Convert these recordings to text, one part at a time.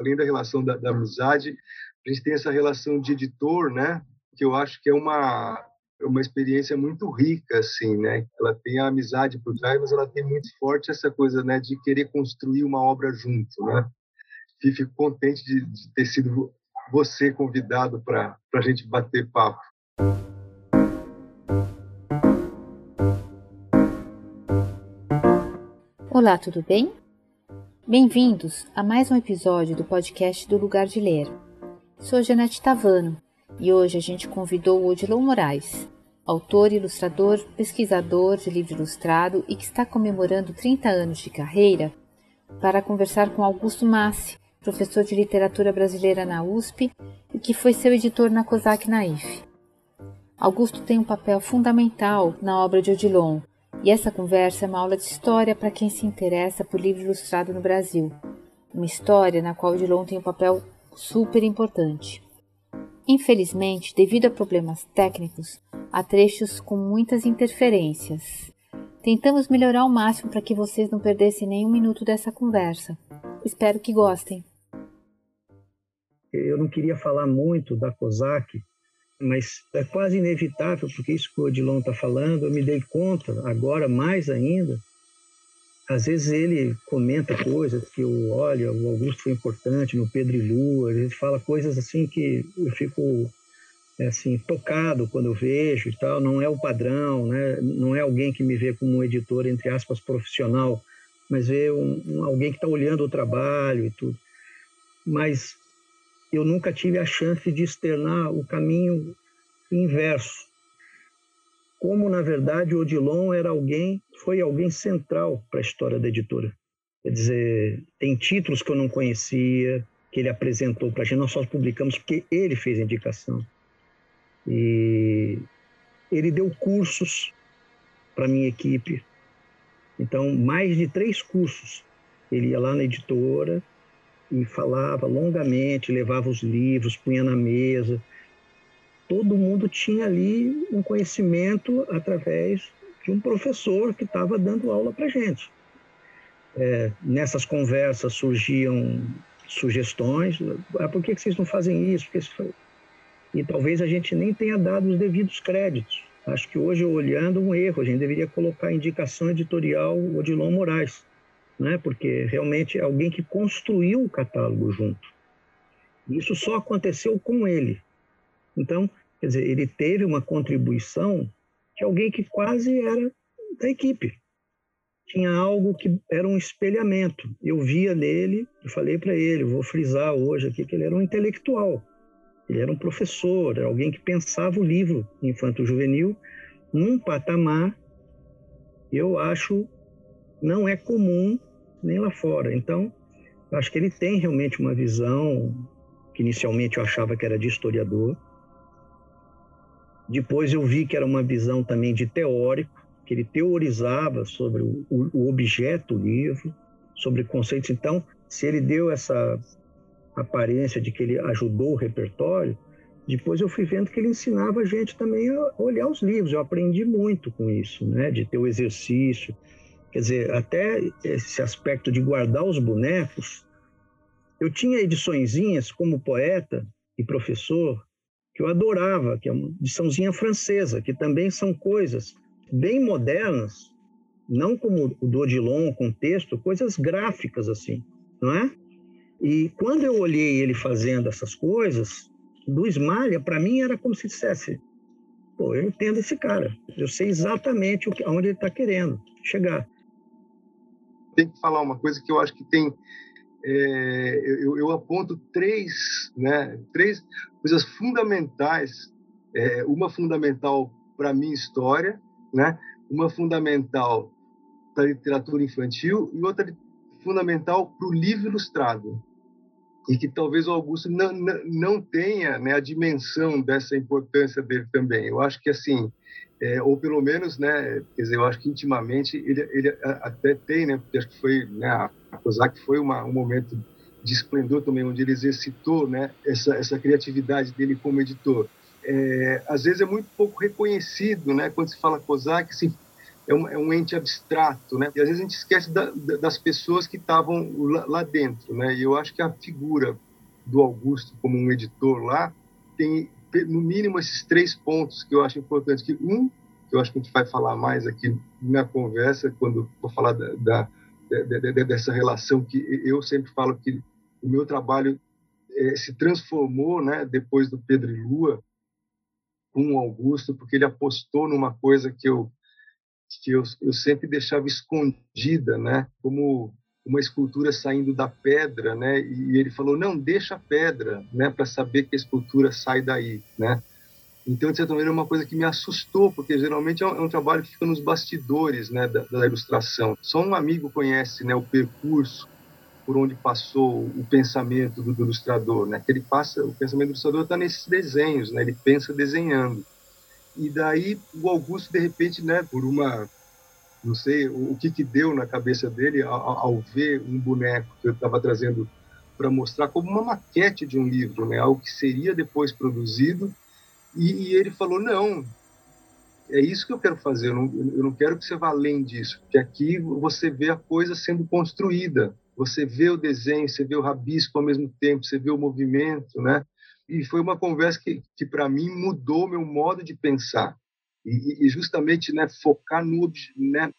além da relação da, da amizade, a gente tem essa relação de editor, né? Que eu acho que é uma uma experiência muito rica, assim, né? Ela tem a amizade por trás, mas ela tem muito forte essa coisa, né? De querer construir uma obra junto, né? E fico contente de, de ter sido você convidado para a gente bater papo. Olá, tudo bem? Bem-vindos a mais um episódio do podcast do Lugar de Ler. Sou Janete Tavano e hoje a gente convidou Odilon Moraes, autor, ilustrador, pesquisador de livro ilustrado e que está comemorando 30 anos de carreira, para conversar com Augusto Massi, professor de literatura brasileira na USP e que foi seu editor na COSAC Naif. Augusto tem um papel fundamental na obra de Odilon, e essa conversa é uma aula de história para quem se interessa por livro ilustrado no Brasil, uma história na qual Odilon tem um papel super importante. Infelizmente, devido a problemas técnicos, há trechos com muitas interferências. Tentamos melhorar ao máximo para que vocês não perdessem nenhum minuto dessa conversa. Espero que gostem. Eu não queria falar muito da COSAC, mas é quase inevitável, porque isso que o Odilon está falando, eu me dei conta agora mais ainda. Às vezes ele comenta coisas que eu, olha, o Augusto foi importante no Pedro e Lua, ele fala coisas assim que eu fico é, assim tocado quando eu vejo e tal. Não é o padrão, né? Não é alguém que me vê como um editor entre aspas profissional, mas vê um, um alguém que está olhando o trabalho e tudo. Mas eu nunca tive a chance de externar o caminho inverso. Como, na verdade, Odilon era alguém, foi alguém central para a história da editora. Quer dizer, tem títulos que eu não conhecia, que ele apresentou para a gente, nós só publicamos porque ele fez a indicação. E ele deu cursos para minha equipe. Então, mais de três cursos. Ele ia lá na editora, e falava longamente, levava os livros, punha na mesa. Todo mundo tinha ali um conhecimento através de um professor que estava dando aula para gente. É, nessas conversas surgiam sugestões, ah, por que, vocês não fazem isso? e talvez a gente nem tenha dado os devidos créditos. Acho que hoje, olhando, um erro, a gente deveria colocar indicação editorial Odilon Moraes, né? porque realmente é alguém que construiu o catálogo junto. Isso só aconteceu com ele. Então, quer dizer, ele teve uma contribuição de alguém que quase era da equipe. Tinha algo que era um espelhamento. Eu via nele, eu falei para ele, vou frisar hoje aqui que ele era um intelectual. Ele era um professor, era alguém que pensava o livro infanto-juvenil num patamar, eu acho, não é comum nem lá fora. Então, acho que ele tem realmente uma visão que inicialmente eu achava que era de historiador. Depois eu vi que era uma visão também de teórico, que ele teorizava sobre o, o objeto livro, sobre conceitos. Então, se ele deu essa aparência de que ele ajudou o repertório, depois eu fui vendo que ele ensinava a gente também a olhar os livros. Eu aprendi muito com isso, né? De ter o exercício, Quer dizer, até esse aspecto de guardar os bonecos, eu tinha ediçõezinhas como poeta e professor que eu adorava, que é uma ediçãozinha francesa, que também são coisas bem modernas, não como o do Odilon com texto, coisas gráficas assim, não é? E quando eu olhei ele fazendo essas coisas, do Esmalha, para mim era como se dissesse: pô, eu entendo esse cara, eu sei exatamente aonde ele está querendo chegar tem que falar uma coisa que eu acho que tem. É, eu, eu, aponto três, né, três coisas fundamentais. É, uma fundamental para a minha história, né, uma fundamental para a literatura infantil e outra fundamental para o livro ilustrado. E que talvez o Augusto não, não, não tenha né, a dimensão dessa importância dele também. Eu acho que, assim, é, ou pelo menos, né, quer dizer, eu acho que intimamente ele, ele até tem, né, porque acho que foi, né, a COSAC foi uma, um momento de esplendor também, onde ele exercitou, né, essa, essa criatividade dele como editor. É, às vezes é muito pouco reconhecido, né, quando se fala COSAC, assim, é um, é um ente abstrato, né? E às vezes a gente esquece da, das pessoas que estavam lá, lá, dentro, né? E eu acho que a figura do Augusto como um editor lá tem no mínimo esses três pontos que eu acho importantes. Que um, que eu acho que a gente vai falar mais aqui na conversa quando vou falar da, da, da dessa relação que eu sempre falo que o meu trabalho é, se transformou, né? Depois do Pedro e Lua com o Augusto, porque ele apostou numa coisa que eu que eu, eu sempre deixava escondida, né? Como uma escultura saindo da pedra, né? E ele falou não, deixa a pedra, né? Para saber que a escultura sai daí, né? Então, de certa maneira, é uma coisa que me assustou, porque geralmente é um, é um trabalho que fica nos bastidores, né, da, da, ilustração. Só um amigo conhece, né, o percurso por onde passou o pensamento do, do ilustrador, né? Que ele passa, o pensamento do ilustrador está nesses desenhos, né? Ele pensa desenhando. E daí o Augusto, de repente, né, por uma. Não sei o, o que, que deu na cabeça dele ao, ao ver um boneco que eu estava trazendo para mostrar como uma maquete de um livro, né, algo que seria depois produzido. E, e, ele falou: não, é isso que eu quero fazer, eu não, eu não quero que você vá além disso, porque aqui você vê a coisa sendo construída, você vê o desenho, você vê o rabisco ao mesmo tempo, você vê o movimento, né? e foi uma conversa que, que para mim mudou meu modo de pensar e, e justamente né focar no né,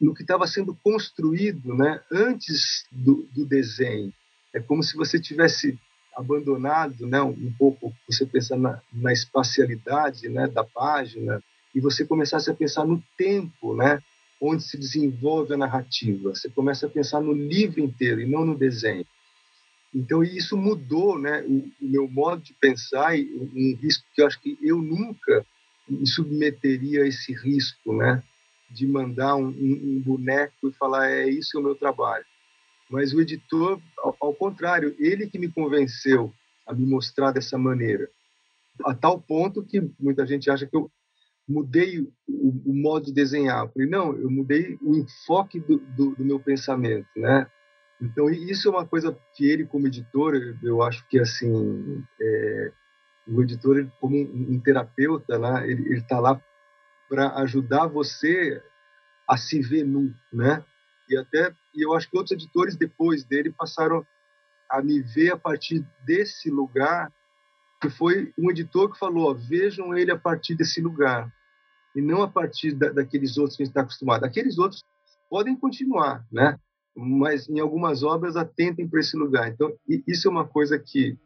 no que estava sendo construído né antes do, do, desenho. É como se você tivesse abandonado né um pouco você pensar na, na espacialidade né da página e você começasse a pensar no tempo né onde se desenvolve a narrativa. Você começa a pensar no livro inteiro e não no desenho. Então, isso mudou né, o, o meu modo de pensar e um risco que eu acho que eu nunca me submeteria a esse risco, né, de mandar um, um, boneco e falar é isso é o meu trabalho. Mas o editor, ao, ao, contrário, ele que me convenceu a me mostrar dessa maneira, a tal ponto que muita gente acha que eu mudei o, o modo de desenhar. Eu falei, não, eu mudei o enfoque do, do, do meu pensamento, né? Então, isso é uma coisa que ele, como editor, eu acho que, assim, é, o editor, como um, um terapeuta, né, ele está lá para ajudar você a se ver nu, né? E até, e eu acho que outros editores depois dele passaram a me ver a partir desse lugar, que foi um editor que falou, ó, vejam ele a partir desse lugar, e não a partir da, daqueles outros que a gente está acostumado. Aqueles outros podem continuar, né? mas em algumas obras atentem para esse lugar. Então, isso é uma coisa que,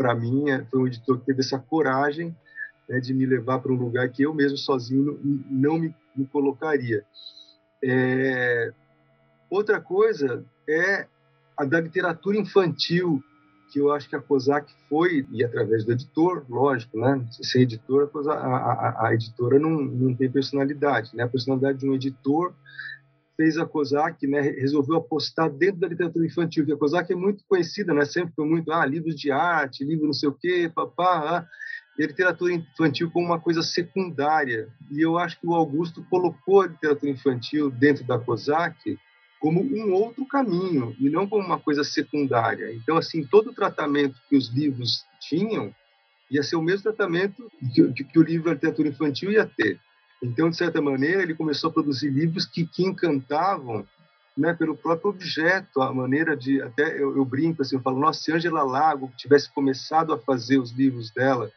para mim, é, foi um editor que teve essa coragem né, de me levar para um lugar que eu mesmo sozinho não me, me colocaria. É... Outra coisa é a da literatura infantil, que eu acho que a COSAC foi, e através do editor, lógico, né? Ser editor, a, a, a editora não, não tem personalidade, né? A personalidade de um editor fez a COSAC, né, resolveu apostar dentro da literatura infantil, que a COSAC é muito conhecida, né, sempre foi muito, ah, livros de arte, livro não sei o quê, papá, ah, e a literatura infantil como uma coisa secundária. E eu acho que o Augusto colocou a literatura infantil dentro da COSAC como um outro caminho, e não como uma coisa secundária. Então, assim, todo o tratamento que os livros tinham ia ser o mesmo tratamento que, que, que o livro da literatura infantil ia ter. Então, de certa maneira, ele começou a produzir livros que, que encantavam né, pelo próprio objeto, a maneira de. Até eu, eu brinco assim, eu falo, nossa, se Angela Lago tivesse começado a fazer os livros dela,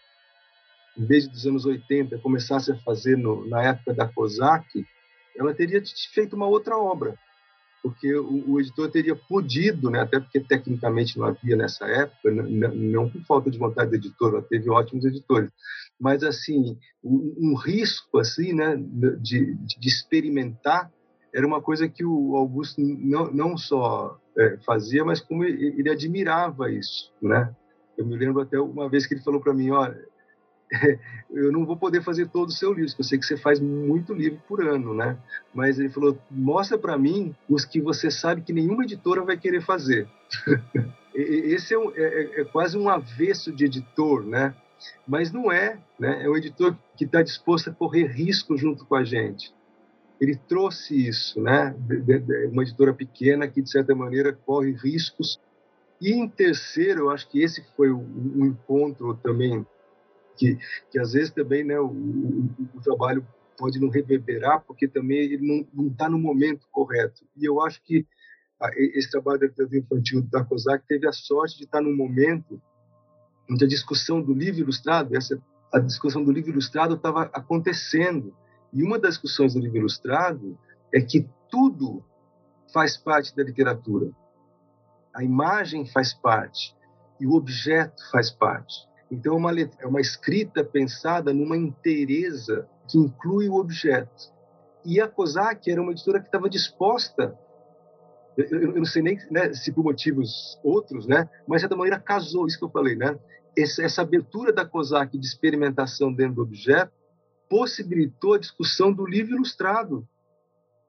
em vez dos anos 80, começasse a fazer no, na época da COSAC, ela teria feito uma outra obra porque o, o, editor teria podido, né, até porque tecnicamente não havia nessa época, não, não por falta de vontade do editor, ela teve ótimos editores, mas assim um, um risco assim, né, de, de, experimentar era uma coisa que o Augusto não, não só é, fazia, mas como ele, ele admirava isso, né? Eu me lembro até uma vez que ele falou para mim, olha, eu não vou poder fazer todo o seu livro, eu sei que você faz muito livro por ano, né? Mas ele falou, mostra para mim os que você sabe que nenhuma editora vai querer fazer. Esse é, um, é, é, é, quase um avesso de editor, né? Mas não é, né? É um editor que está disposto a correr risco junto com a gente. Ele trouxe isso, né? Uma editora pequena que, de certa maneira, corre riscos. E em terceiro, eu acho que esse foi um encontro também que, que às vezes também né, o, o, trabalho pode não reverberar, porque também ele não está no momento correto. E eu acho que esse trabalho da infantil da COSAC teve a sorte de estar num momento onde a discussão do livro ilustrado, essa, a discussão do livro ilustrado estava acontecendo. E uma das discussões do livro ilustrado é que tudo faz parte da literatura. A imagem faz parte e o objeto faz parte. Então, é uma, é uma escrita pensada numa inteireza que inclui o objeto. E a COSAC era uma editora que estava disposta, eu, eu, não sei nem né, se por motivos outros, né, mas de certa maneira casou, isso que eu falei, né? Essa, abertura da COSAC de experimentação dentro do objeto possibilitou a discussão do livro ilustrado,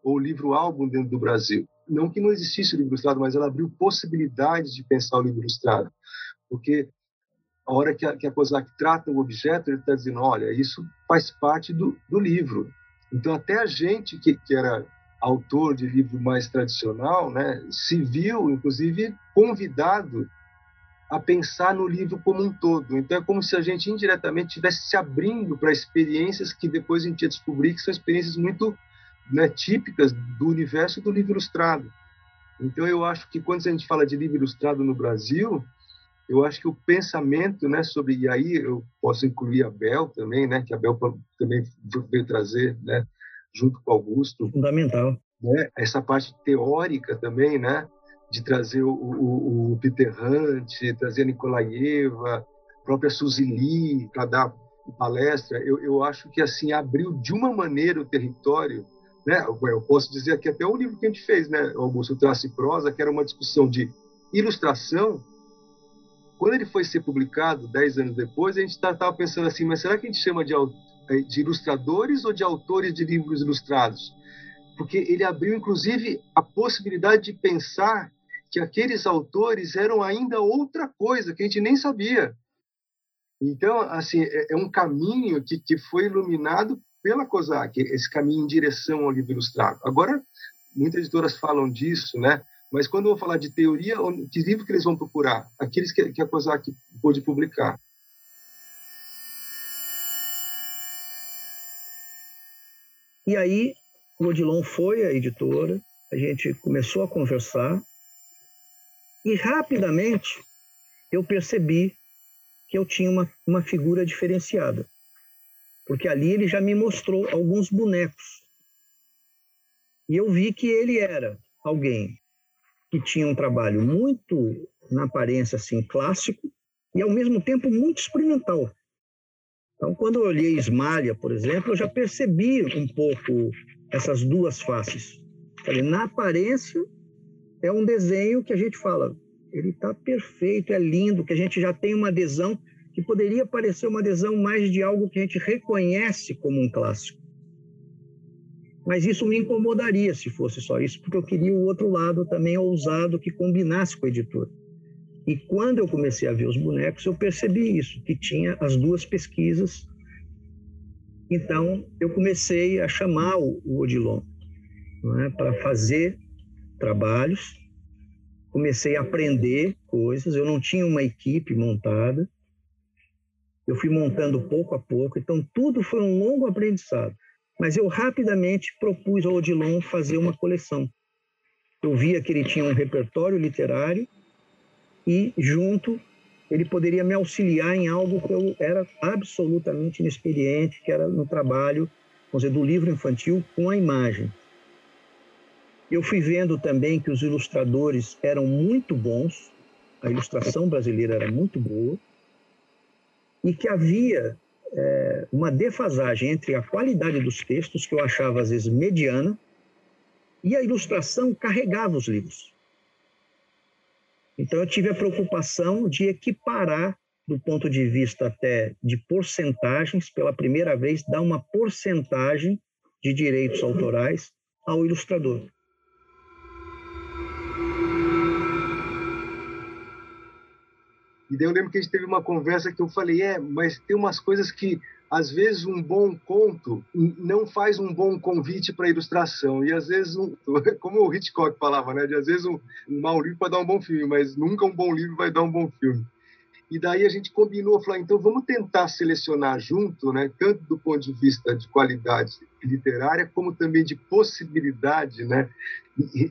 ou livro-álbum dentro do Brasil. Não que não existisse o livro ilustrado, mas ela abriu possibilidades de pensar o livro ilustrado. Porque a hora que a, que a COSAC trata o objeto, ele está dizendo, olha, isso faz parte do, do livro. Então, até a gente que, que era autor de livro mais tradicional, né, se viu, inclusive, convidado a pensar no livro como um todo. Então, é como se a gente indiretamente estivesse se abrindo para experiências que depois a gente ia descobrir que são experiências muito né, típicas do universo do livro ilustrado. Então, eu acho que quando a gente fala de livro ilustrado no Brasil, eu acho que o pensamento, né, sobre e aí eu posso incluir a Bel também, né, que a Bel também veio trazer, né, junto com Augusto, fundamental, né, essa parte teórica também, né, de trazer o, o, o Peter Hunt, trazer a Nikolaeva, a própria Suzy Lee para dar palestra, eu, eu acho que assim abriu de uma maneira o território, né? Eu posso dizer que até o livro que a gente fez, né, Augusto Traço e Prosa, que era uma discussão de ilustração quando ele foi ser publicado, dez anos depois, a gente estava tá, pensando assim, mas será que a gente chama de, eh, de ilustradores ou de autores de livros ilustrados? Porque ele abriu, inclusive, a possibilidade de pensar que aqueles autores eram ainda outra coisa que a gente nem sabia. Então, assim, é, é um caminho que, que foi iluminado pela COSAC, esse caminho em direção ao livro ilustrado. Agora, muitas editoras falam disso, né? Mas quando eu vou falar de teoria, que livro que eles vão procurar? Aqueles que, que a COSAC pôde publicar. E aí, o Odilon foi à editora, a gente começou a conversar, e rapidamente eu percebi que eu tinha uma, uma figura diferenciada. Porque ali ele já me mostrou alguns bonecos. E eu vi que ele era alguém que tinha um trabalho muito, na aparência, assim, clássico e, ao mesmo tempo, muito experimental. Então, quando eu olhei Esmalha, por exemplo, eu já percebi um pouco essas duas faces. Na aparência, é um desenho que a gente fala, ele está perfeito, é lindo, que a gente já tem uma adesão que poderia parecer uma adesão mais de algo que a gente reconhece como um clássico. Mas isso me incomodaria se fosse só isso, porque eu queria o outro lado também ousado que combinasse com a editora. E quando eu comecei a ver os bonecos, eu percebi isso, que tinha as duas pesquisas. Então, eu comecei a chamar o, Odilon é, para fazer trabalhos. Comecei a aprender coisas. Eu não tinha uma equipe montada. Eu fui montando pouco a pouco. Então, tudo foi um longo aprendizado. Mas eu rapidamente propus ao Odilon fazer uma coleção. Eu via que ele tinha um repertório literário e, junto, ele poderia me auxiliar em algo que eu era absolutamente inexperiente, que era no trabalho, vamos dizer, do livro infantil com a imagem. Eu fui vendo também que os ilustradores eram muito bons, a ilustração brasileira era muito boa, e que havia é, uma defasagem entre a qualidade dos textos, que eu achava às vezes mediana, e a ilustração carregava os livros. Então eu tive a preocupação de equiparar, do ponto de vista até de porcentagens, pela primeira vez, dar uma porcentagem de direitos autorais ao ilustrador. E daí eu lembro que a gente teve uma conversa que eu falei, é, mas tem umas coisas que às vezes um bom conto não faz um bom convite para ilustração e às vezes um, como o Hitchcock falava né de às vezes um, um mau livro pode dar um bom filme mas nunca um bom livro vai dar um bom filme E daí a gente combinou, falou, então vamos tentar selecionar junto, né, tanto do ponto de vista de qualidade literária, como também de possibilidade né,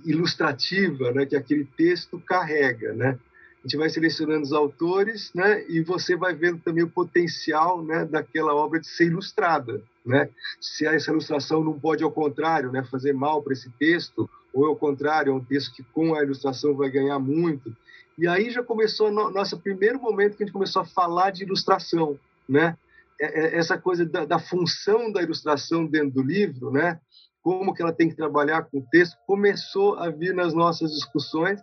ilustrativa né, que aquele texto carrega. Né? A gente vai selecionando os autores né, e você vai vendo também o potencial né, daquela obra de ser ilustrada. Né? Se essa ilustração não pode, ao contrário, né, fazer mal para esse texto, ou ao contrário, é um texto que com a ilustração vai ganhar muito. E aí já começou o nosso primeiro momento que a gente começou a falar de ilustração, né? É, é, essa coisa da, da, função da ilustração dentro do livro, né? Como que ela tem que trabalhar com o texto, começou a vir nas nossas discussões.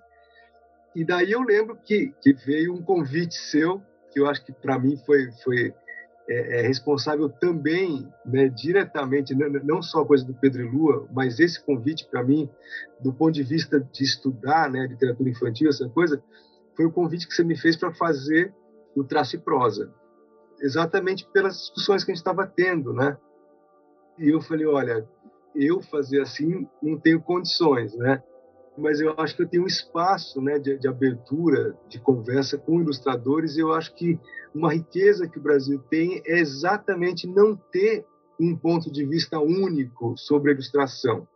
E daí eu lembro que, que veio um convite seu, que eu acho que para mim foi, foi é, é responsável também, né, diretamente, não, não só a coisa do Pedro e Lua, mas esse convite para mim, do ponto de vista de estudar né, literatura infantil, essa coisa, foi o convite que você me fez para fazer o Traço e Prosa, exatamente pelas discussões que a gente estava tendo, né? E eu falei, olha, eu fazer assim não tenho condições, né? Mas eu acho que eu tenho um espaço né, de, de, abertura, de conversa com ilustradores, e eu acho que uma riqueza que o Brasil tem é exatamente não ter um ponto de vista único sobre a ilustração.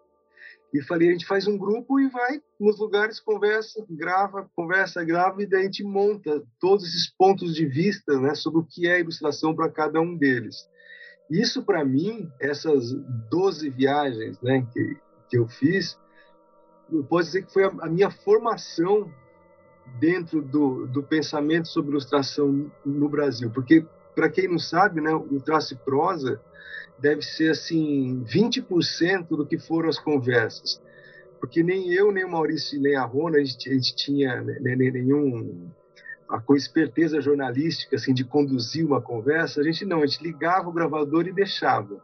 E falei, a gente faz um grupo e vai nos lugares, conversa, grava, conversa, grava, e daí a gente monta todos esses pontos de vista né, sobre o que é ilustração para cada um deles. Isso, para mim, essas 12 viagens né, que, que eu fiz, eu posso dizer que foi a, a minha formação dentro do, do pensamento sobre ilustração no Brasil, porque para quem não sabe, né, o traço e prosa deve ser assim 20% do que foram as conversas, porque nem eu, nem o Maurício, nem a Rona, a gente, a gente tinha né, nenhum a com esperteza jornalística assim de conduzir uma conversa, a gente não, a gente ligava o gravador e deixava.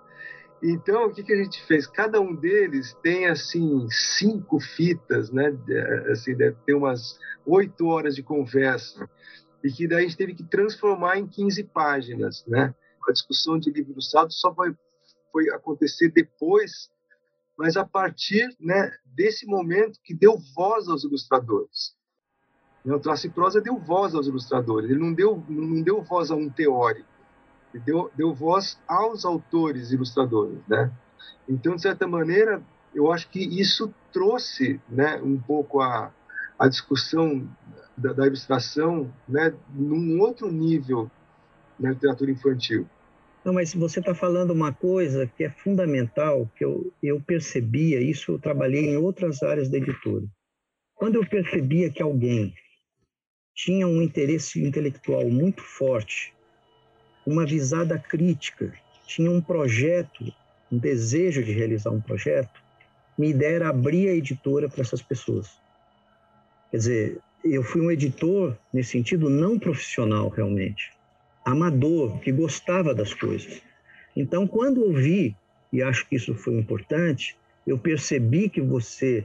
Então, o que, que a gente fez? Cada um deles tem, assim, cinco fitas, né? Assim, deve ter umas oito horas de conversa. E que daí a gente teve que transformar em 15 páginas, né? A discussão de livro ilustrado só vai foi acontecer depois, mas a partir né, desse momento que deu voz aos ilustradores. O Traço e Prosa deu voz aos ilustradores, ele não deu, não deu voz a um teórico deu, deu voz aos autores ilustradores, né? Então, de certa maneira, eu acho que isso trouxe, né, um pouco a, a discussão da, da ilustração, né, num outro nível na literatura infantil. Não, mas você está falando uma coisa que é fundamental, que eu, eu percebia, isso eu trabalhei em outras áreas da editora. Quando eu percebia que alguém tinha um interesse intelectual muito forte uma visada crítica, tinha um projeto, um desejo de realizar um projeto, minha ideia era abrir a editora para essas pessoas. Quer dizer, eu fui um editor, nesse sentido, não profissional realmente, amador, que gostava das coisas. Então, quando eu vi, e acho que isso foi importante, eu percebi que você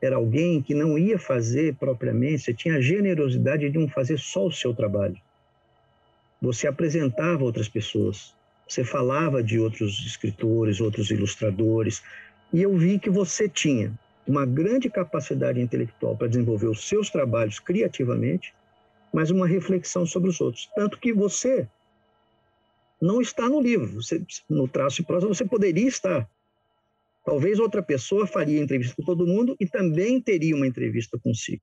era alguém que não ia fazer propriamente, você tinha a generosidade de não fazer só o seu trabalho você apresentava outras pessoas, você falava de outros escritores, outros ilustradores, e eu vi que você tinha uma grande capacidade intelectual para desenvolver os seus trabalhos criativamente, mas uma reflexão sobre os outros. Tanto que você não está no livro, você, no traço e prosa você poderia estar. Talvez outra pessoa faria entrevista com todo mundo e também teria uma entrevista consigo.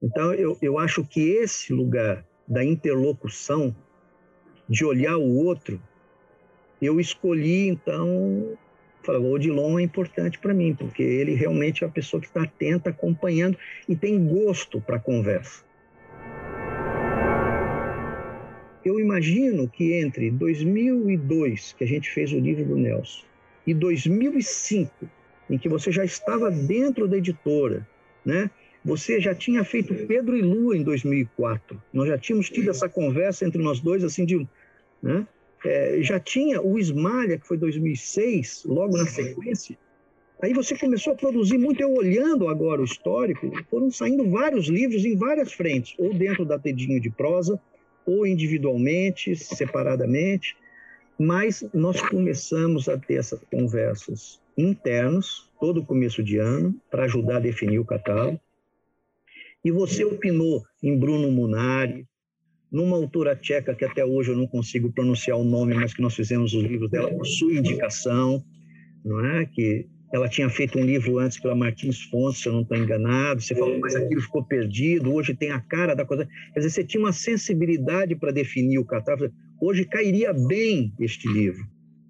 Então, eu, eu acho que esse lugar da interlocução de olhar o outro, eu escolhi, então, falei, o Odilon é importante para mim, porque ele realmente é a pessoa que está atenta, acompanhando e tem gosto para a conversa. Eu imagino que entre 2002, que a gente fez o livro do Nelson, e 2005, em que você já estava dentro da editora, né? Você já tinha feito Pedro e Lua em 2004. Nós já tínhamos tido essa conversa entre nós dois, assim, de né? É, já tinha o Esmalha, que foi 2006, logo na sequência. Aí você começou a produzir muito, eu olhando agora o histórico, foram saindo vários livros em várias frentes, ou dentro da Tedinho de prosa, ou individualmente, separadamente, mas nós começamos a ter essas conversas internas, todo começo de ano, para ajudar a definir o catálogo. E você opinou em Bruno Munari, numa autora tcheca que até hoje eu não consigo pronunciar o nome, mas que nós fizemos os livros dela por sua indicação, não é? Que ela tinha feito um livro antes pela Martins Fontes, se eu não estou enganado. Você falou, mas aquilo ficou perdido. Hoje tem a cara da coisa. Quer dizer, você tinha uma sensibilidade para definir o catálogo. Hoje cairia bem este livro.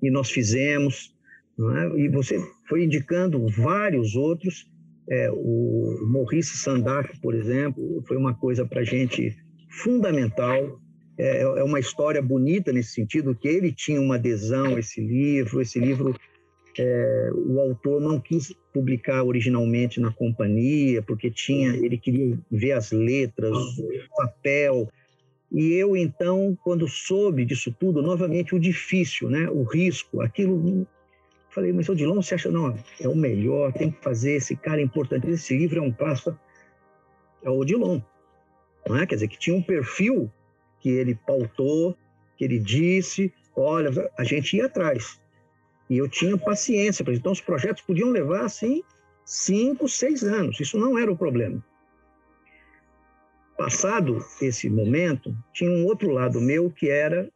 E nós fizemos. É? E você foi indicando vários outros. É, o Maurice Sandak, por exemplo, foi uma coisa para a gente fundamental. É, é uma história bonita nesse sentido, que ele tinha uma adesão a esse livro. Esse livro é, o autor não quis publicar originalmente na companhia, porque tinha, ele queria ver as letras, o papel. E eu, então, quando soube disso tudo, novamente o difícil, né? o risco, aquilo. Falei, mas Odilon, você acha, não, é o melhor, tem que fazer, esse cara é importante, esse livro é um clássico. É o Odilon. Não é? Quer dizer, que tinha um perfil que ele pautou, que ele disse, olha, a gente ia atrás. E eu tinha paciência, então os projetos podiam levar assim cinco, seis anos. Isso não era o problema. Passado esse momento, tinha um outro lado meu que era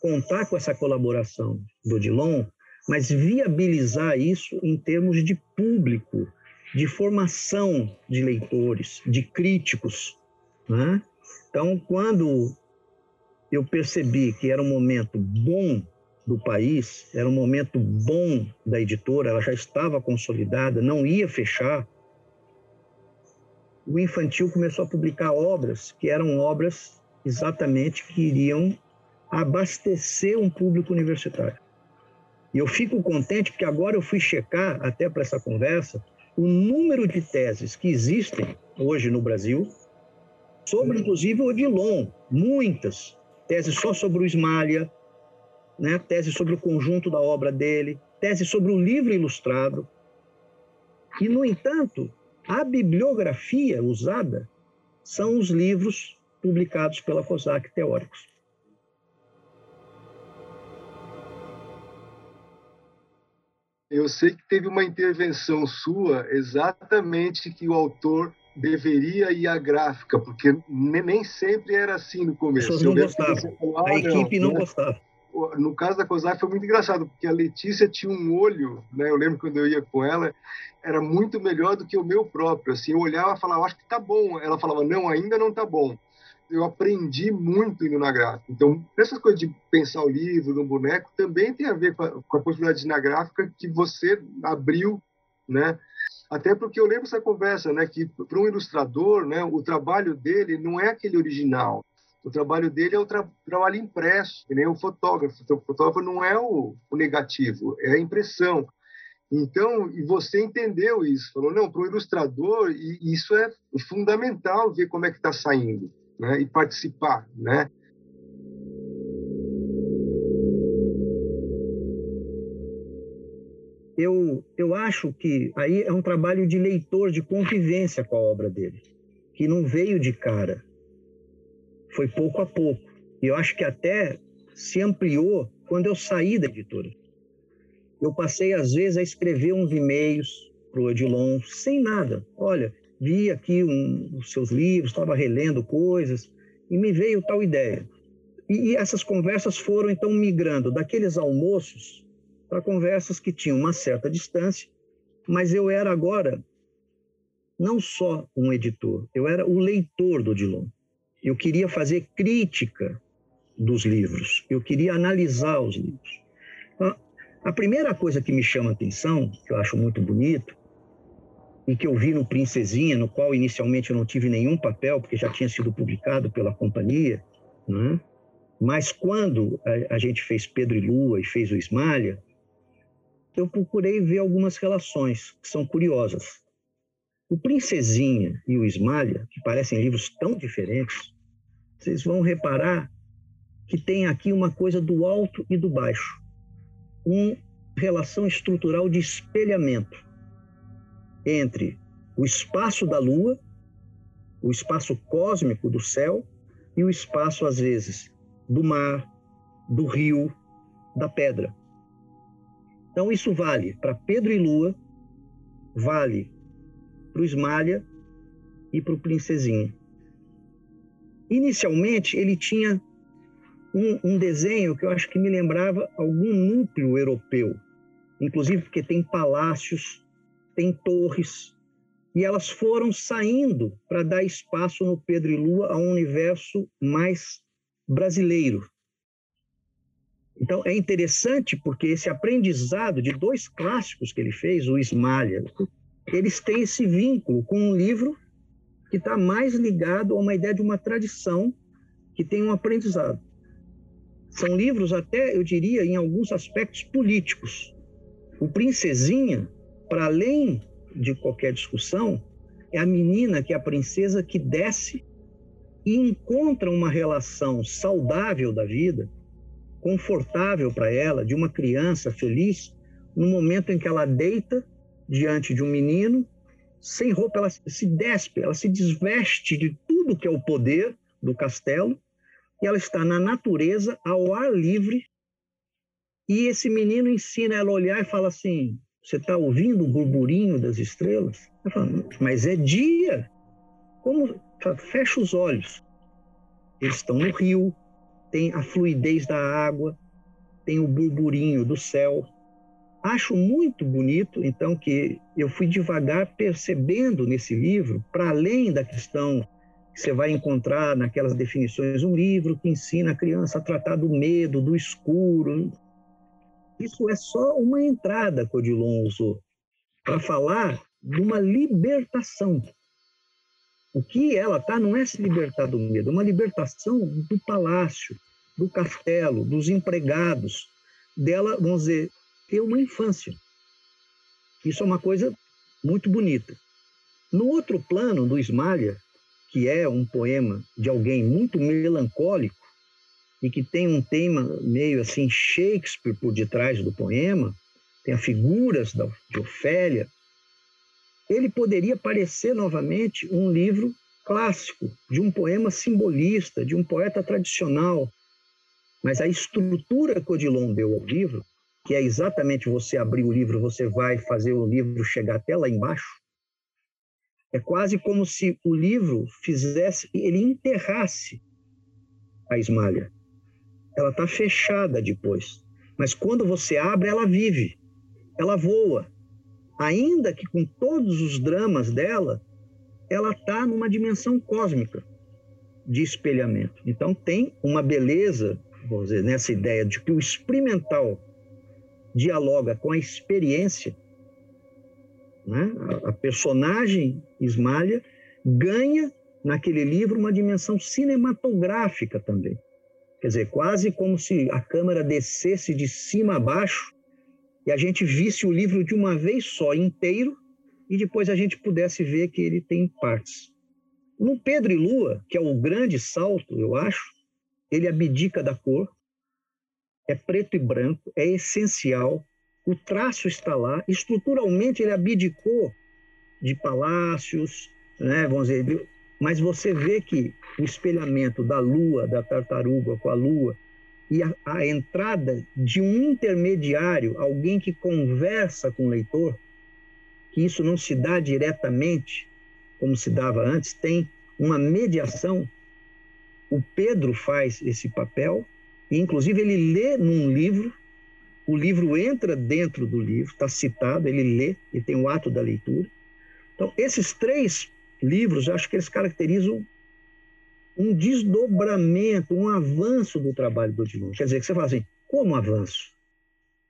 contar com essa colaboração do Dilon, mas viabilizar isso em termos de público, de formação de leitores, de críticos. Né? Então, quando eu percebi que era um momento bom do país, era um momento bom da editora, ela já estava consolidada, não ia fechar. O infantil começou a publicar obras que eram obras exatamente que iriam abastecer um público universitário. E eu fico contente porque agora eu fui checar, até para essa conversa, o número de teses que existem hoje no Brasil, sobre inclusive o Odilon, muitas teses só sobre o Ismália, né? tese sobre o conjunto da obra dele, tese sobre o livro ilustrado. E, no entanto, a bibliografia usada são os livros publicados pela COSAC teóricos. Eu sei que teve uma intervenção sua exatamente que o autor deveria ir à gráfica, porque nem sempre era assim no começo. As pessoas não gostavam. a ah, equipe não, não né? gostava no caso da COSAC foi muito engraçado, porque a Letícia tinha um olho, né? Eu lembro quando eu ia com ela, era muito melhor do que o meu próprio. Assim, eu olhava e falava, acho que tá bom. Ela falava, não, ainda não tá bom. Eu aprendi muito indo na gráfica. Então, essas coisas de pensar o livro, no boneco, também tem a ver com a, com a possibilidade de na gráfica que você abriu, né? Até porque eu lembro essa conversa, né, que para um ilustrador, né, o trabalho dele não é aquele original. O trabalho dele é o tra trabalho impresso, que nem o fotógrafo. Então, o fotógrafo não é o, o negativo, é a impressão. Então, e você entendeu isso, falou, não, para o ilustrador, isso é fundamental ver como é que está saindo, né? E participar, né? Eu, eu acho que aí é um trabalho de leitor, de convivência com a obra dele, que não veio de cara foi pouco a pouco. E eu acho que até se ampliou quando eu saí da editora. Eu passei, às vezes, a escrever uns e-mails para o Edilon, sem nada. Olha, vi aqui um, os seus livros, estava relendo coisas, e me veio tal ideia. E, e essas conversas foram, então, migrando daqueles almoços para conversas que tinham uma certa distância, mas eu era agora não só um editor, eu era o leitor do Odilon. Eu queria fazer crítica dos livros, eu queria analisar os livros. A primeira coisa que me chama a atenção, que eu acho muito bonito, e que eu vi no Princesinha, no qual inicialmente eu não tive nenhum papel, porque já tinha sido publicado pela companhia, né? mas quando a, a gente fez Pedro e Lua e fez o Ismalha, eu procurei ver algumas relações que são curiosas. O Princesinha e o Ismalha, que parecem livros tão diferentes, vocês vão reparar que tem aqui uma coisa do alto e do baixo. Uma relação estrutural de espelhamento entre o espaço da Lua, o espaço cósmico do céu e o espaço, às vezes, do mar, do rio, da pedra. Então, isso vale para Pedro e Lua, vale para o Esmalha e para o Princesinha. Inicialmente, ele tinha um, um, desenho que eu acho que me lembrava algum núcleo europeu, inclusive porque tem palácios, tem torres, e elas foram saindo para dar espaço no Pedro e Lua a um universo mais brasileiro. Então é interessante porque esse aprendizado de dois clássicos que ele fez, o Ismalha, eles têm esse vínculo com um livro que está mais ligado a uma ideia de uma tradição que tem um aprendizado. São livros até, eu diria, em alguns aspectos políticos. O Princesinha, para além de qualquer discussão, é a menina que é a princesa que desce e encontra uma relação saudável da vida, confortável para ela, de uma criança feliz, no momento em que ela deita diante de um menino, sem roupa, ela se despe, ela se desveste de tudo que é o poder do castelo, e ela está na natureza, ao ar livre, e esse menino ensina ela a olhar e fala assim: Você está ouvindo o burburinho das estrelas? Ela fala, Mas é dia. Como fecha os olhos. Eles estão no rio, tem a fluidez da água, tem o burburinho do céu. Acho muito bonito, então, que eu fui devagar percebendo nesse livro, para além da questão que você vai encontrar naquelas definições, um livro que ensina a criança a tratar do medo, do escuro. Isso é só uma entrada que Odilon usou para falar de uma libertação o que ela está não é se libertar do medo, é uma libertação do palácio, do castelo, dos empregados, dela, vamos dizer, ter uma infância. Isso é uma coisa muito bonita. No outro plano do Ismalha, que é um poema de alguém muito melancólico e que tem um tema meio assim Shakespeare por detrás do poema, tem as figuras de Ofélia, ele poderia parecer novamente um livro clássico, de um poema simbolista, de um poeta tradicional. Mas a estrutura que Odilon deu ao livro, que é exatamente você abrir o livro, você vai fazer o livro chegar até lá embaixo, é quase como se o livro fizesse, ele enterrasse a esmalha. Ela está fechada depois. Mas quando você abre, ela vive, ela voa, ainda que com todos os dramas dela, ela está numa dimensão cósmica de espelhamento. Então tem uma beleza, dizer, nessa ideia de que o experimental dialoga com a experiência. Né? A, personagem Ismalha ganha naquele livro uma dimensão cinematográfica também. Quer dizer, quase como se a câmera descesse de cima a baixo e a gente visse o livro de uma vez só inteiro e depois a gente pudesse ver que ele tem partes. No Pedro e Lua, que é o grande salto, eu acho, ele abdica da cor, é preto e branco, é essencial, o traço está lá, estruturalmente ele abdicou de palácios, né, vamos dizer, mas você vê que o espelhamento da lua, da tartaruga com a lua, e a, a entrada de um intermediário, alguém que conversa com o leitor, que isso não se dá diretamente, como se dava antes, tem uma mediação. O Pedro faz esse papel, e inclusive ele lê num livro, o livro entra dentro do livro, está citado, ele lê, e tem o ato da leitura. Então, esses três livros, acho que eles caracterizam um desdobramento, um avanço do trabalho do Odilon. Quer dizer, que você fala assim, como avanço?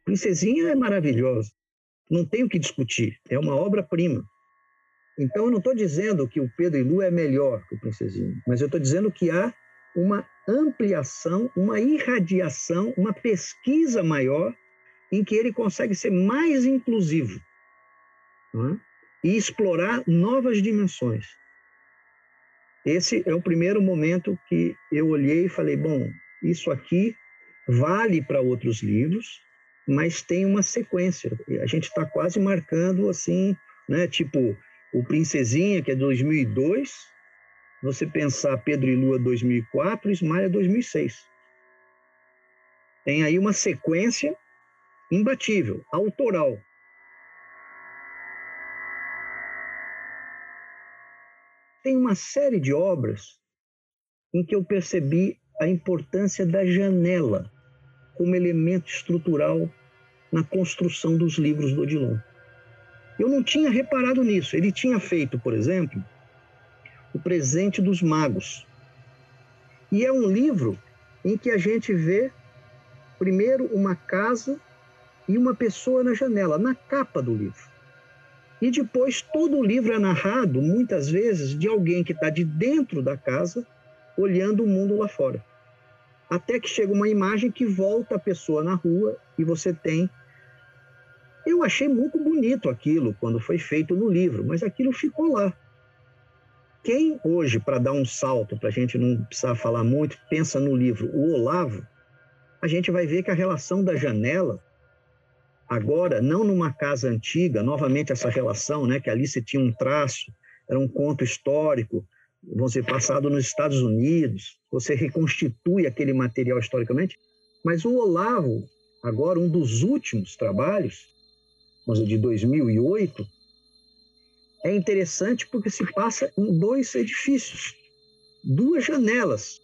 Princesinha é maravilhosa, não tem o que discutir, é uma obra-prima. Então, eu não estou dizendo que o Pedro e Lu é melhor que o Princesinha, mas eu estou dizendo que há uma ampliação, uma irradiação, uma pesquisa maior em que ele consegue ser mais inclusivo é? e explorar novas dimensões. Esse é o primeiro momento que eu olhei e falei: bom, isso aqui vale para outros livros, mas tem uma sequência. A gente está quase marcando assim, né? Tipo, o Princesinha, que é 2002, você pensar Pedro e Lua 2004, Ismael 2006. Tem aí uma sequência imbatível, autoral. Tem uma série de obras em que eu percebi a importância da janela como elemento estrutural na construção dos livros do Odilon. Eu não tinha reparado nisso. Ele tinha feito, por exemplo, O Presente dos Magos. E é um livro em que a gente vê, primeiro, uma casa e uma pessoa na janela, na capa do livro. E depois todo o livro é narrado, muitas vezes, de alguém que está de dentro da casa, olhando o mundo lá fora. Até que chega uma imagem que volta a pessoa na rua e você tem eu achei muito bonito aquilo quando foi feito no livro, mas aquilo ficou lá. Quem hoje, para dar um salto, para a gente não precisar falar muito, pensa no livro O Olavo, a gente vai ver que a relação da janela, agora, não numa casa antiga, novamente essa relação, né, que ali você tinha um traço, era um conto histórico, vamos dizer, passado nos Estados Unidos, você reconstitui aquele material historicamente, mas o Olavo, agora um dos últimos trabalhos, de 2008, é interessante porque se passa em dois edifícios, duas janelas,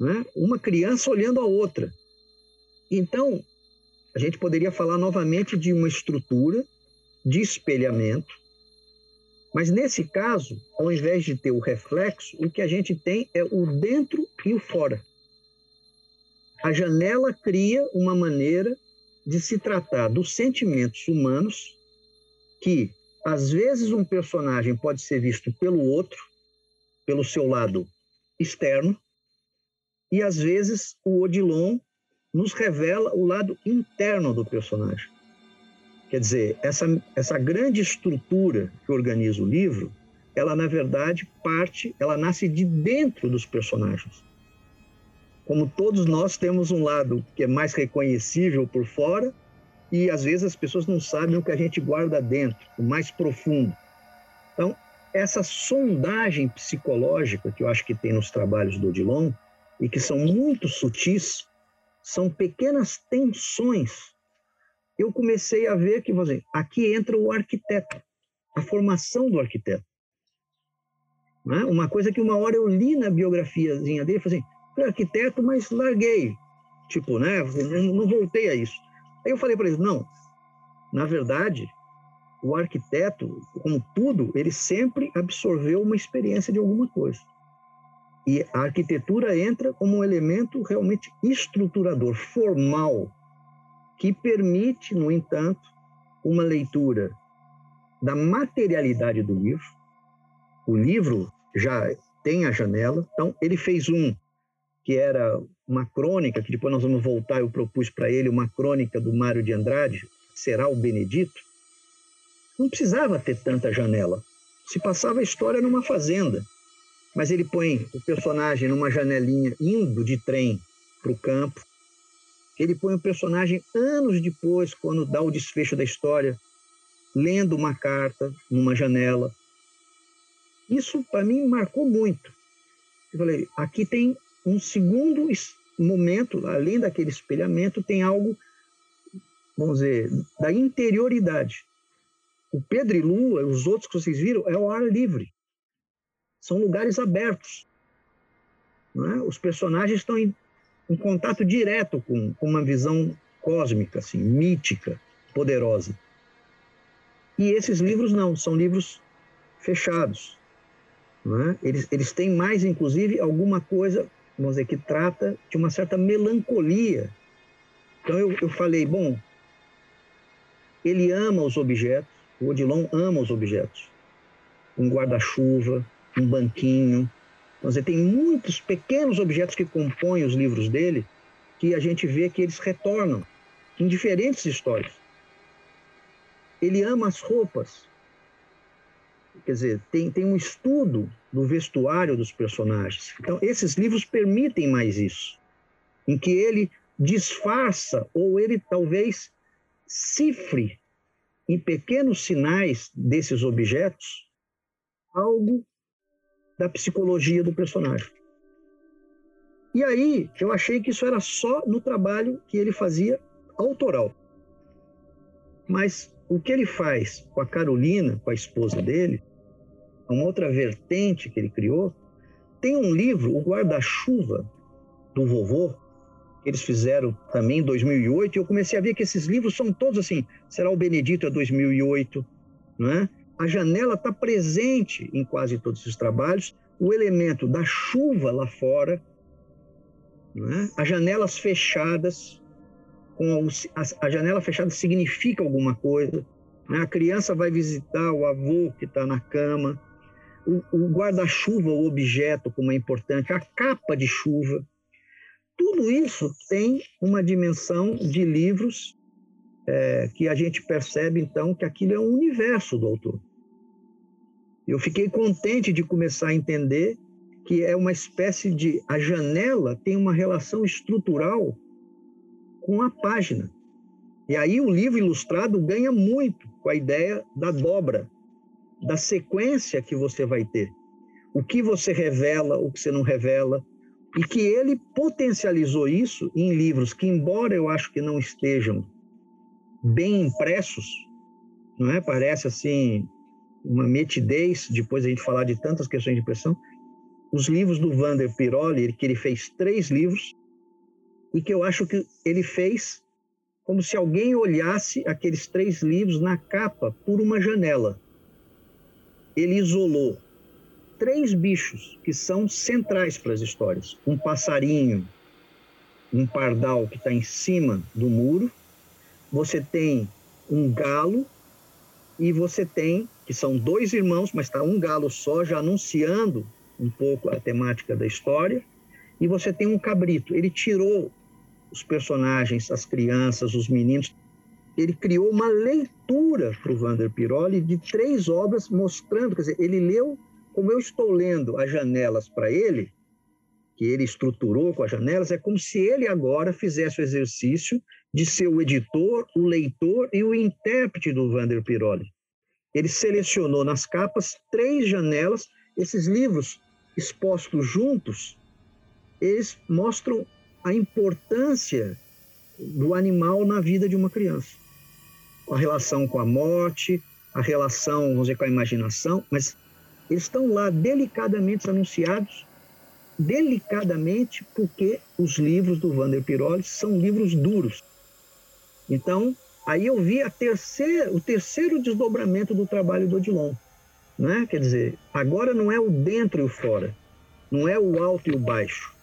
né? uma criança olhando a outra. Então, a gente poderia falar novamente de uma estrutura de espelhamento, mas nesse caso, ao invés de ter o reflexo, o que a gente tem é o dentro e o fora. A janela cria uma maneira de se tratar dos sentimentos humanos, que às vezes um personagem pode ser visto pelo outro, pelo seu lado externo, e às vezes o Odilon nos revela o lado interno do personagem. Quer dizer, essa, essa grande estrutura que organiza o livro, ela na verdade parte, ela nasce de dentro dos personagens como todos nós temos um lado que é mais reconhecível por fora e às vezes as pessoas não sabem o que a gente guarda dentro, o mais profundo. Então, essa sondagem psicológica que eu acho que tem nos trabalhos do Odilon e que são muito sutis, são pequenas tensões. Eu comecei a ver que, dizer, aqui entra o arquiteto, a formação do arquiteto. Né? Uma coisa que uma hora eu li na biografiazinha dele, falei assim, arquiteto, mas larguei. Tipo, né? Não voltei a isso. Aí eu falei para eles: não, na verdade, o arquiteto, como tudo, ele sempre absorveu uma experiência de alguma coisa. E a arquitetura entra como um elemento realmente estruturador, formal, que permite, no entanto, uma leitura da materialidade do livro. O livro já tem a janela, então ele fez um que era uma crônica, que depois nós vamos voltar, eu propus para ele uma crônica do Mário de Andrade, Será o Benedito, não precisava ter tanta janela. Se passava a história numa fazenda, mas ele põe o personagem numa janelinha indo de trem para o campo. Ele põe o personagem anos depois, quando dá o desfecho da história, lendo uma carta numa janela. Isso para mim marcou muito. Eu falei, aqui tem um segundo momento, além daquele espelhamento, tem algo, vamos dizer, da interioridade. O Pedro e Lua, os outros que vocês viram, é o ar livre. São lugares abertos. É? Os personagens estão em, em contato direto com, com, uma visão cósmica, assim, mítica, poderosa. E esses livros não, são livros fechados. É? Eles, eles têm mais, inclusive, alguma coisa vamos dizer, que trata de uma certa melancolia. Então eu, eu falei, bom, ele ama os objetos, o Odilon ama os objetos. Um guarda-chuva, um banquinho. Então, você tem muitos pequenos objetos que compõem os livros dele que a gente vê que eles retornam em diferentes histórias. Ele ama as roupas. Quer dizer, tem, tem um estudo do vestuário dos personagens. Então, esses livros permitem mais isso, em que ele disfarça ou ele talvez cifre em pequenos sinais desses objetos algo da psicologia do personagem. E aí eu achei que isso era só no trabalho que ele fazia autoral. Mas o que ele faz com a Carolina, com a esposa dele, uma outra vertente que ele criou, tem um livro, O Guarda-Chuva, do vovô, que eles fizeram também em 2008, e eu comecei a ver que esses livros são todos assim, será o Benedito é 2008, não é? A janela está presente em quase todos esses trabalhos, o elemento da chuva lá fora, não é? as janelas fechadas, com a, a janela fechada significa alguma coisa, né? a criança vai visitar o avô que está na cama, o, o guarda-chuva, o objeto como é importante, a capa de chuva, tudo isso tem uma dimensão de livros é, que a gente percebe, então, que aquilo é um universo do autor. Eu fiquei contente de começar a entender que é uma espécie de. A janela tem uma relação estrutural com a página. E aí o livro ilustrado ganha muito com a ideia da dobra, da sequência que você vai ter. O que você revela, o que você não revela, e que ele potencializou isso em livros que, embora eu acho que não estejam bem impressos, não é? Parece assim uma metidez depois a gente falar de tantas questões de impressão. Os livros do Vander Piroli, que ele fez três livros e que eu acho que ele fez como se alguém olhasse aqueles três livros na capa por uma janela. Ele isolou três bichos que são centrais para as histórias: um passarinho, um pardal que está em cima do muro, você tem um galo e você tem que são dois irmãos, mas está um galo só, já anunciando um pouco a temática da história, e você tem um cabrito. Ele tirou os personagens, as crianças, os meninos. Ele criou uma leitura para o Vander Piroli de três obras mostrando, quer dizer, ele leu como eu estou lendo as janelas para ele, que ele estruturou com as janelas, é como se ele agora fizesse o exercício de ser o editor, o leitor e o intérprete do Vander Piroli. Ele selecionou nas capas três janelas, esses livros expostos juntos, eles mostram a importância do animal na vida de uma criança. A relação com a morte, a relação, vamos dizer, com a imaginação, mas eles estão lá delicadamente anunciados, delicadamente, porque os livros do Vander Piroli são livros duros. Então, aí eu vi terceira, o terceiro desdobramento do trabalho do Odilon. Né? Quer dizer, agora não é o dentro e o fora, não é o alto e o baixo.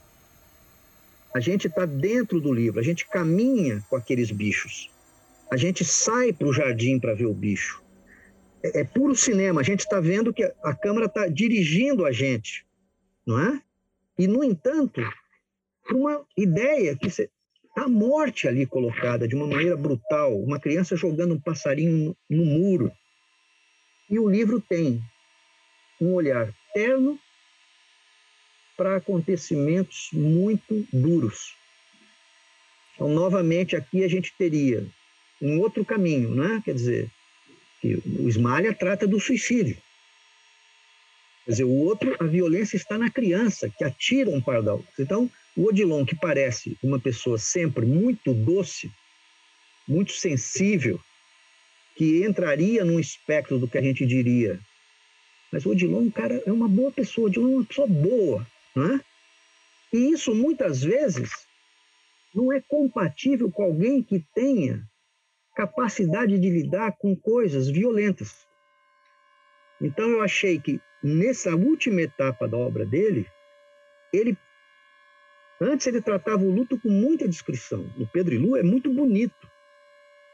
A gente está dentro do livro, a gente caminha com aqueles bichos. A gente sai para o jardim para ver o bicho é, é puro cinema. A gente está vendo que a câmera está dirigindo a gente, não é? E, no entanto, uma ideia que a morte ali colocada de uma maneira brutal, uma criança jogando um passarinho no, no muro. E o livro tem um olhar terno para acontecimentos muito duros. Então, novamente, aqui a gente teria um outro caminho, né? Quer dizer, que o Ismalha trata do suicídio. Quer dizer, o outro, a violência está na criança, que atira um pardal. Então, o Odilon, que parece uma pessoa sempre muito doce, muito sensível, que entraria num espectro do que a gente diria. Mas o Odilon, cara, é uma boa pessoa, o Odilon é uma pessoa boa, não é? E isso, muitas vezes, não é compatível com alguém que tenha capacidade de lidar com coisas violentas. Então eu achei que nessa última etapa da obra dele, ele antes ele tratava o luto com muita descrição. No Pedro e Lu é muito bonito.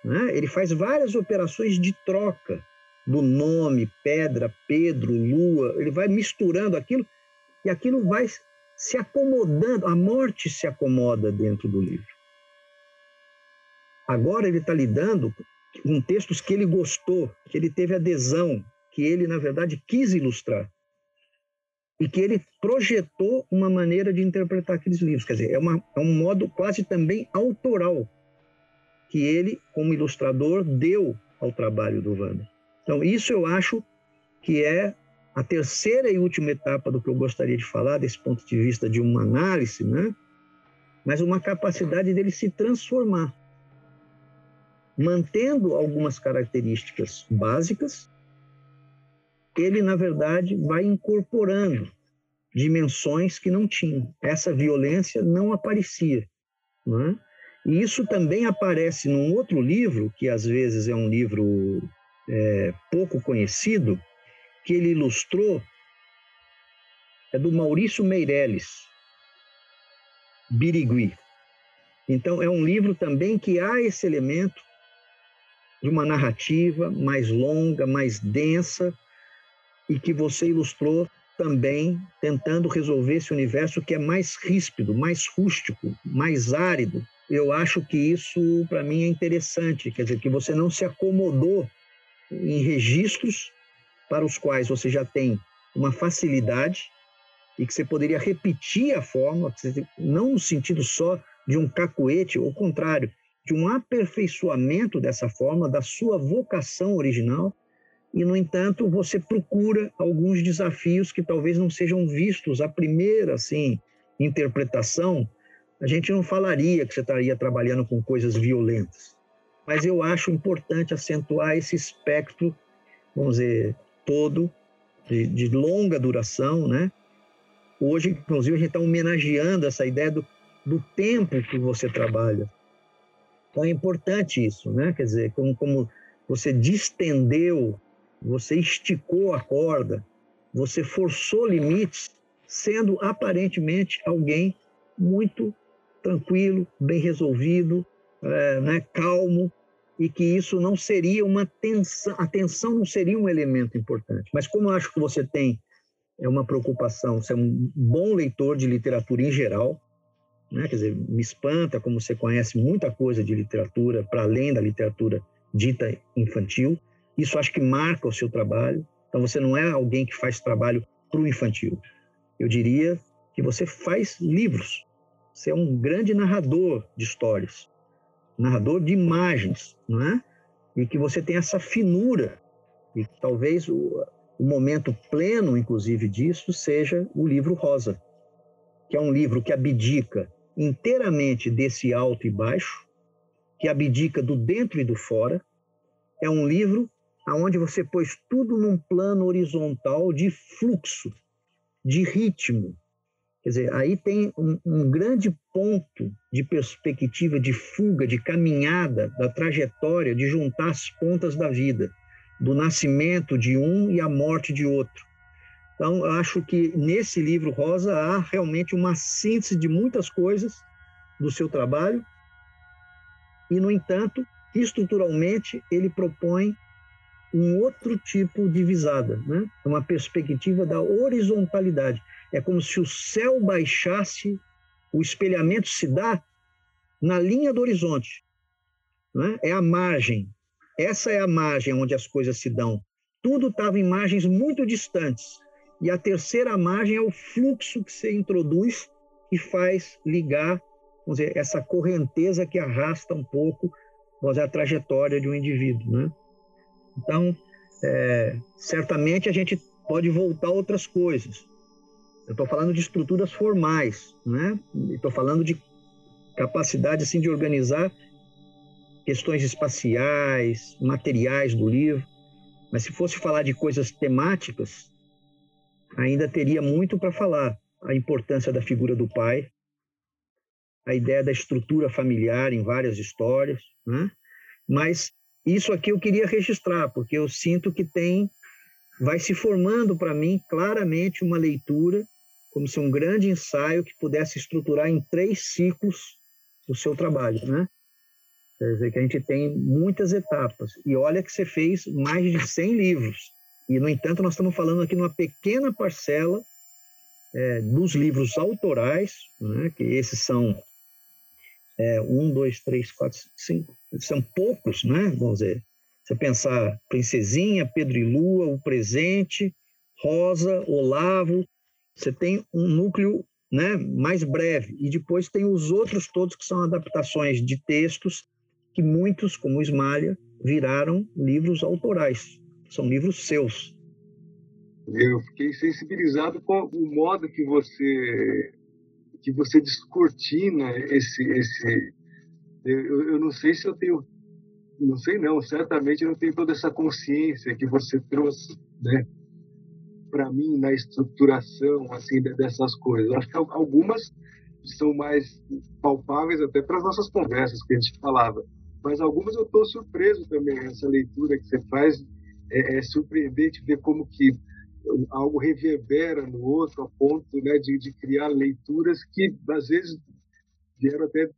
Né? Ele faz várias operações de troca do nome, pedra, Pedro, lua. Ele vai misturando aquilo e aquilo vai se acomodando. A morte se acomoda dentro do livro. Agora ele está lidando com textos que ele gostou, que ele teve adesão, que ele, na verdade, quis ilustrar. E que ele projetou uma maneira de interpretar aqueles livros. Quer dizer, é, uma, é um modo quase também autoral que ele, como ilustrador, deu ao trabalho do Wander. Então, isso eu acho que é a terceira e última etapa do que eu gostaria de falar, desse ponto de vista de uma análise, né? mas uma capacidade dele se transformar mantendo algumas características básicas, ele, na verdade, vai incorporando dimensões que não tinham. Essa violência não aparecia. É? E isso também aparece num outro livro, que às vezes é um livro é, pouco conhecido, que ele ilustrou, é do Maurício Meirelles, Birigui. Então, é um livro também que há esse elemento de uma narrativa mais longa, mais densa, e que você ilustrou também tentando resolver esse universo que é mais ríspido, mais rústico, mais árido. Eu acho que isso, para mim, é interessante, quer dizer, que você não se acomodou em registros para os quais você já tem uma facilidade e que você poderia repetir a forma, não no sentido só de um cacuete, ao contrário, de um aperfeiçoamento dessa forma, da sua vocação original, e, no entanto, você procura alguns desafios que talvez não sejam vistos à primeira assim, interpretação. A gente não falaria que você estaria trabalhando com coisas violentas, mas eu acho importante acentuar esse espectro, vamos dizer, todo, de, de longa duração, né? Hoje, inclusive, a gente está homenageando essa ideia do, do tempo que você trabalha. Então é importante isso, né? Quer dizer, como, como você distendeu, você esticou a corda, você forçou limites, sendo aparentemente alguém muito tranquilo, bem resolvido, é, né, calmo, e que isso não seria uma tensão, a tensão não seria um elemento importante. Mas como eu acho que você tem é uma preocupação, você é um bom leitor de literatura em geral, né? Quer dizer, me espanta como você conhece muita coisa de literatura para além da literatura dita infantil. Isso acho que marca o seu trabalho. Então você não é alguém que faz trabalho para o infantil. Eu diria que você faz livros. Você é um grande narrador de histórias, narrador de imagens, não é? E que você tem essa finura. E talvez o, o momento pleno, inclusive, disso seja o livro Rosa, que é um livro que abdica inteiramente desse alto e baixo, que abdica do dentro e do fora. É um livro aonde você pôs tudo num plano horizontal de fluxo, de ritmo. Quer dizer, aí tem um, um grande ponto de perspectiva de fuga, de caminhada da trajetória, de juntar as pontas da vida, do nascimento de um e a morte de outro. Então, acho que nesse livro Rosa há realmente uma síntese de muitas coisas do seu trabalho, e, no entanto, estruturalmente, ele propõe um outro tipo de visada, né? uma perspectiva da horizontalidade. É como se o céu baixasse, o espelhamento se dá na linha do horizonte. Né? É a margem. Essa é a margem onde as coisas se dão. Tudo estava em margens muito distantes. E a terceira margem é o fluxo que você introduz e faz ligar vamos dizer, essa correnteza que arrasta um pouco vamos dizer, a trajetória de um indivíduo. Né? Então, é, certamente a gente pode voltar a outras coisas. Eu estou falando de estruturas formais, né? Estou falando de capacidade assim de organizar questões espaciais, materiais do livro. Mas se fosse falar de coisas temáticas, ainda teria muito para falar. A importância da figura do pai, a ideia da estrutura familiar em várias histórias, né? Mas isso aqui eu queria registrar, porque eu sinto que tem vai se formando para mim claramente uma leitura como se um grande ensaio que pudesse estruturar em três ciclos o seu trabalho, né? Quer dizer que a gente tem muitas etapas. E olha que você fez mais de 100 livros. E, no entanto, nós estamos falando aqui numa pequena parcela é, dos livros autorais, né, que esses são é, um, dois, três, quatro, cinco, são poucos, né? Vamos dizer, você pensar Princesinha, Pedro e Lua, O Presente, Rosa, Olavo, você tem um núcleo né, mais breve, e depois tem os outros todos que são adaptações de textos que muitos, como Ismalha, viraram livros autorais são livros seus. Eu fiquei sensibilizado com o modo que você que você descortina esse esse eu, eu não sei se eu tenho não sei não certamente eu não tenho toda essa consciência que você trouxe né para mim na estruturação assim dessas coisas. Acho que algumas são mais palpáveis até para as nossas conversas que a gente falava, mas algumas eu estou surpreso também essa leitura que você faz é, é surpreendente ver como que algo reverbera no outro a ponto né, de, de criar leituras que às vezes vieram até de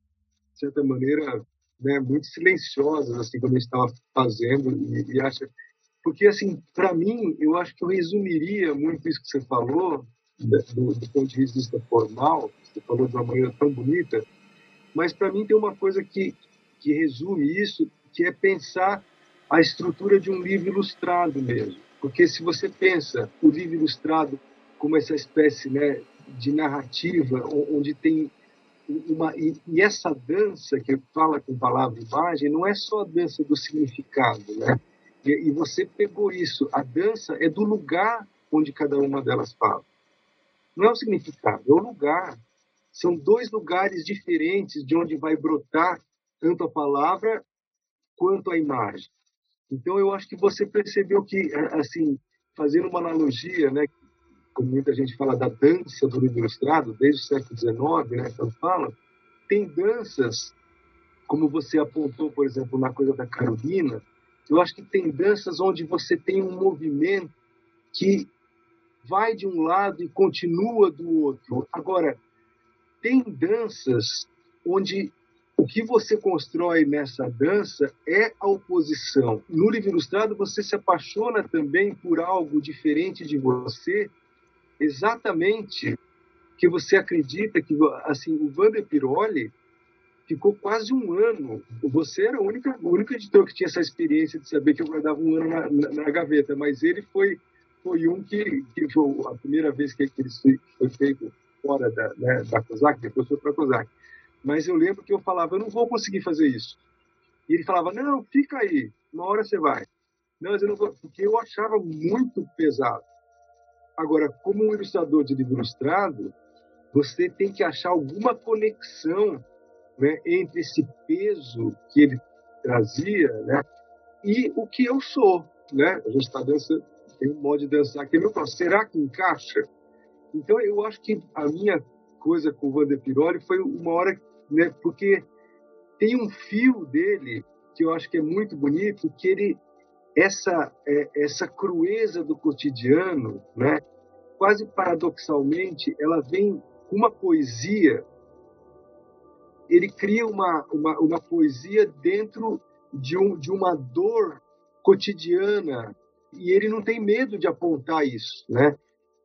certa maneira né, muito silenciosas assim quando a gente estava fazendo e, e acha porque assim para mim eu acho que eu resumiria muito isso que você falou né, do, do ponto de vista formal você falou de uma maneira tão bonita mas para mim tem uma coisa que que resume isso que é pensar a estrutura de um livro ilustrado mesmo porque se você pensa o livro ilustrado como essa espécie né, de narrativa onde tem uma e, essa dança que fala com palavra e imagem não é só a dança do significado, né? E, você pegou isso. A dança é do lugar onde cada uma delas fala. Não é o significado, é o lugar. São dois lugares diferentes de onde vai brotar tanto a palavra quanto a imagem. Então eu acho que você percebeu que assim fazendo uma analogia, né, como muita gente fala da dança do livro ilustrado, desde o século XIX, né, quando fala, tem danças, como você apontou, por exemplo, na coisa da Carolina, eu acho que tem danças onde você tem um movimento que vai de um lado e continua do outro. Agora, tem danças onde o que você constrói nessa dança é a oposição. No livro ilustrado, você se apaixona também por algo diferente de você exatamente que você acredita que assim o Vander Piroli ficou quase um ano. Você era o único, o único editor que tinha essa experiência de saber que eu guardava um ano na, na, na gaveta, mas ele foi foi um que, que foi a primeira vez que, ele foi feito fora da, né, da COSAC, depois foi para a COSAC. Mas eu lembro que eu falava, eu não vou conseguir fazer isso. E ele falava, não, fica aí, uma hora você vai. Não, mas eu não vou, porque eu achava muito pesado. Agora, como um ilustrador de livro ilustrado, você tem que achar alguma conexão né, entre esse peso que ele trazia né, e o que eu sou. Né? A gente está dançando, tem um modo de dançar que é meu Será que encaixa? Então, eu acho que a minha coisa com o Vander Piroli foi uma hora, né, porque tem um fio dele que eu acho que é muito bonito, que ele essa é, essa crueza do cotidiano, né? Quase paradoxalmente, ela vem com uma poesia. Ele cria uma, uma, uma poesia dentro de, um, de uma dor cotidiana e ele não tem medo de apontar isso, né?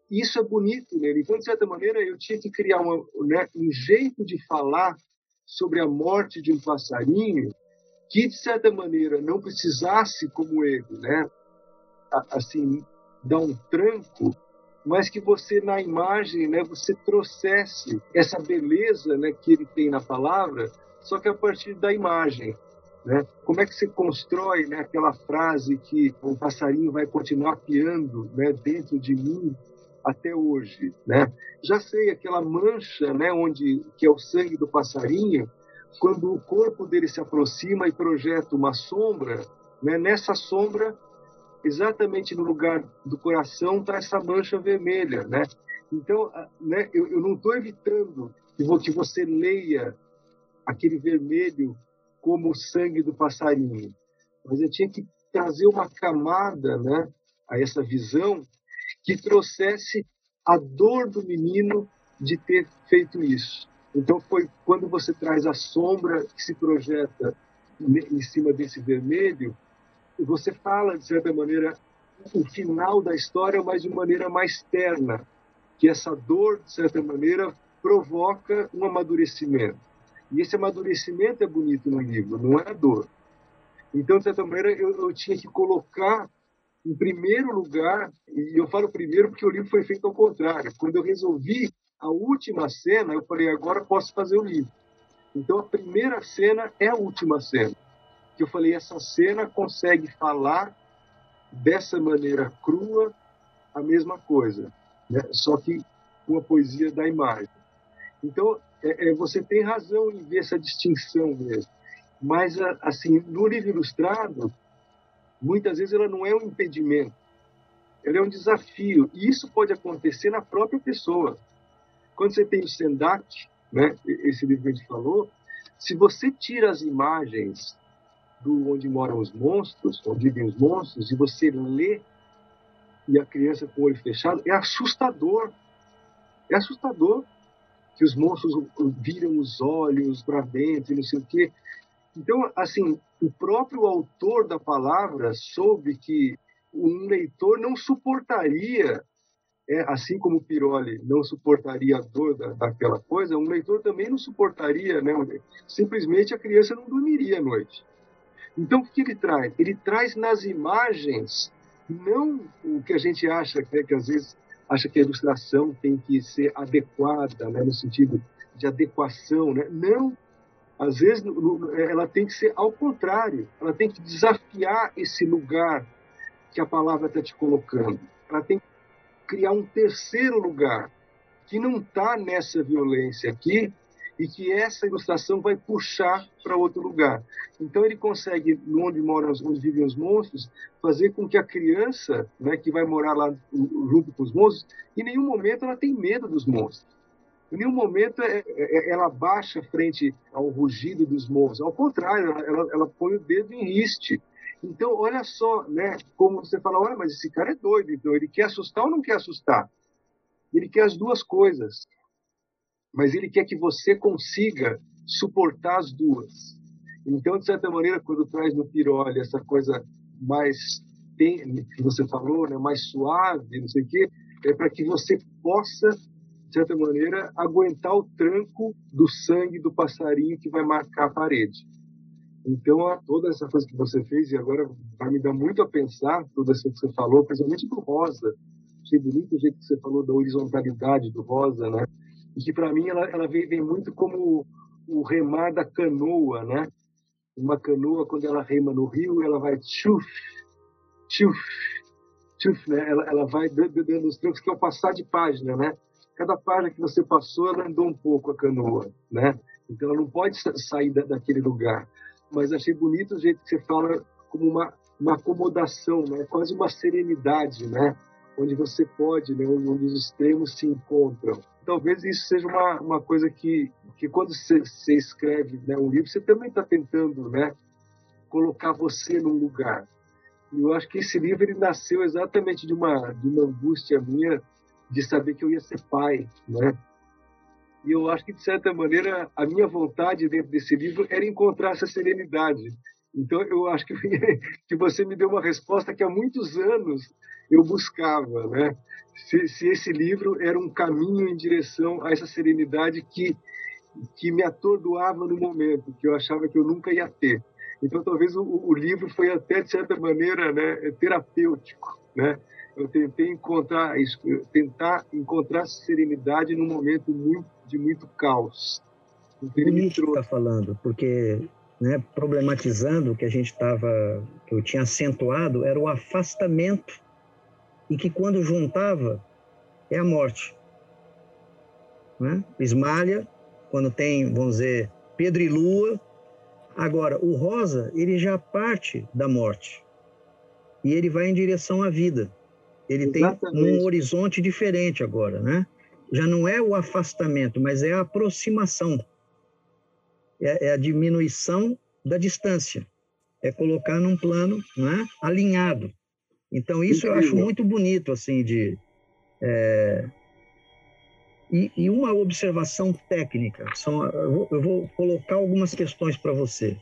Isso é bonito nele. Então, de certa maneira, eu tinha que criar uma, né, um jeito de falar sobre a morte de um passarinho que de certa maneira não precisasse como ele, né, assim dar um tranco, mas que você na imagem, né, você trouxesse essa beleza, né, que ele tem na palavra, só que a partir da imagem, né? Como é que você constrói, né, aquela frase que o passarinho vai continuar piando, né, dentro de mim até hoje, né? Já sei aquela mancha, né, onde que é o sangue do passarinho, quando o corpo dele se aproxima e projeta uma sombra, né, nessa sombra, exatamente no lugar do coração, está essa mancha vermelha. Né? Então, né, eu, eu não estou evitando que você leia aquele vermelho como o sangue do passarinho, mas eu tinha que trazer uma camada né, a essa visão que trouxesse a dor do menino de ter feito isso. Então foi quando você traz a sombra que se projeta em cima desse vermelho, você fala de certa maneira o final da história, mas de maneira mais terna, que essa dor de certa maneira provoca um amadurecimento. E esse amadurecimento é bonito no livro, não é a dor. Então, de certa maneira, eu, eu tinha que colocar em primeiro lugar, e eu falo primeiro porque o livro foi feito ao contrário. Quando eu resolvi a última cena, eu falei, agora posso fazer o livro. Então a primeira cena é a última cena. Que eu falei, essa cena consegue falar dessa maneira crua a mesma coisa, né? só que com a poesia da imagem. Então é, é, você tem razão em ver essa distinção mesmo. Mas assim, no livro ilustrado, muitas vezes ela não é um impedimento. ela é um desafio. E isso pode acontecer na própria pessoa. Quando você tem o Sendak, né, esse livro que a gente falou, se você tira as imagens do onde moram os monstros, onde vivem os monstros, e você lê e a criança com o olho fechado, é assustador. É assustador que os monstros viram os olhos para dentro e não sei o quê. Então, assim, o próprio autor da palavra soube que um leitor não suportaria, é, assim como Piroli não suportaria a dor da, daquela coisa, um leitor também não suportaria, né? simplesmente a criança não dormiria à noite. Então, o que ele traz? Ele traz nas imagens, não o que a gente acha, né, que às vezes acha que a ilustração tem que ser adequada, né, no sentido de adequação, né? Não, às vezes ela tem que ser ao contrário, ela tem que desafiar esse lugar que a palavra está te colocando. Ela tem que criar um terceiro lugar que não está nessa violência aqui e que essa ilustração vai puxar para outro lugar. Então ele consegue, onde moram, onde vivem os monstros, fazer com que a criança, né, que vai morar lá junto com os monstros, em nenhum momento ela tem medo dos monstros. Em nenhum momento é, é, ela baixa frente ao rugido dos monstros. Ao contrário, ela, ela põe o dedo em riste. Então, olha só, né? Como você fala, olha, mas esse cara é doido. Então, ele quer assustar ou não quer assustar? Ele quer as duas coisas. Mas ele quer que você consiga suportar as duas. Então, de certa maneira, quando traz no Piroli essa coisa mais que você falou, né, mais suave, não sei o quê, é para que você possa de certa maneira, aguentar o tranco do sangue do passarinho que vai marcar a parede. Então, toda essa coisa que você fez, e agora vai me dar muito a pensar, tudo isso que você falou, principalmente do Rosa. Achei bonito o jeito que você falou da horizontalidade do Rosa, né? E que, para mim, ela, ela vem, vem, muito como o remar da canoa, né? Uma canoa, quando ela rema no rio, ela vai tchuf, tchuf, tchuf, né? Ela, ela vai dando os trancos, que é o passar de página, né? Cada página que você passou, ela andou um pouco a canoa, né? Então ela não pode sair da, daquele lugar. Mas achei bonito o jeito que você fala como uma, uma acomodação, né? Quase uma serenidade, né? Onde você pode, né? Onde os extremos se encontram. Talvez isso seja uma, uma coisa que, que quando você, escreve né, um livro, você também está tentando, né? Colocar você num lugar. E eu acho que esse livro ele nasceu exatamente de uma, de uma angústia minha de saber que eu ia ser pai, né? E eu acho que, de certa maneira, a minha vontade dentro desse livro era encontrar essa serenidade. Então, eu acho que, que você me deu uma resposta que há muitos anos eu buscava, né? Se, se esse livro era um caminho em direção a essa serenidade que, que me atordoava no momento, que eu achava que eu nunca ia ter. Então, talvez o, o livro foi até, de certa maneira, né, terapêutico, né? Eu tentei encontrar tentar encontrar serenidade num momento muito, de muito caos. Bonito está falando, porque né, problematizando o que a gente estava, que eu tinha acentuado, era o afastamento e que quando juntava é a morte. Né? Esmalha, quando tem, vamos dizer, Pedro e Lua. Agora, o rosa, ele já parte da morte e ele vai em direção à vida. Ele Exatamente. tem um horizonte diferente agora, né? Já não é o afastamento, mas é a aproximação. É, é a diminuição da distância. É colocar num plano né, alinhado. Então, isso Incrível. eu acho muito bonito, assim, de... É... E, e, uma observação técnica. São, eu, vou, eu vou colocar algumas questões para você.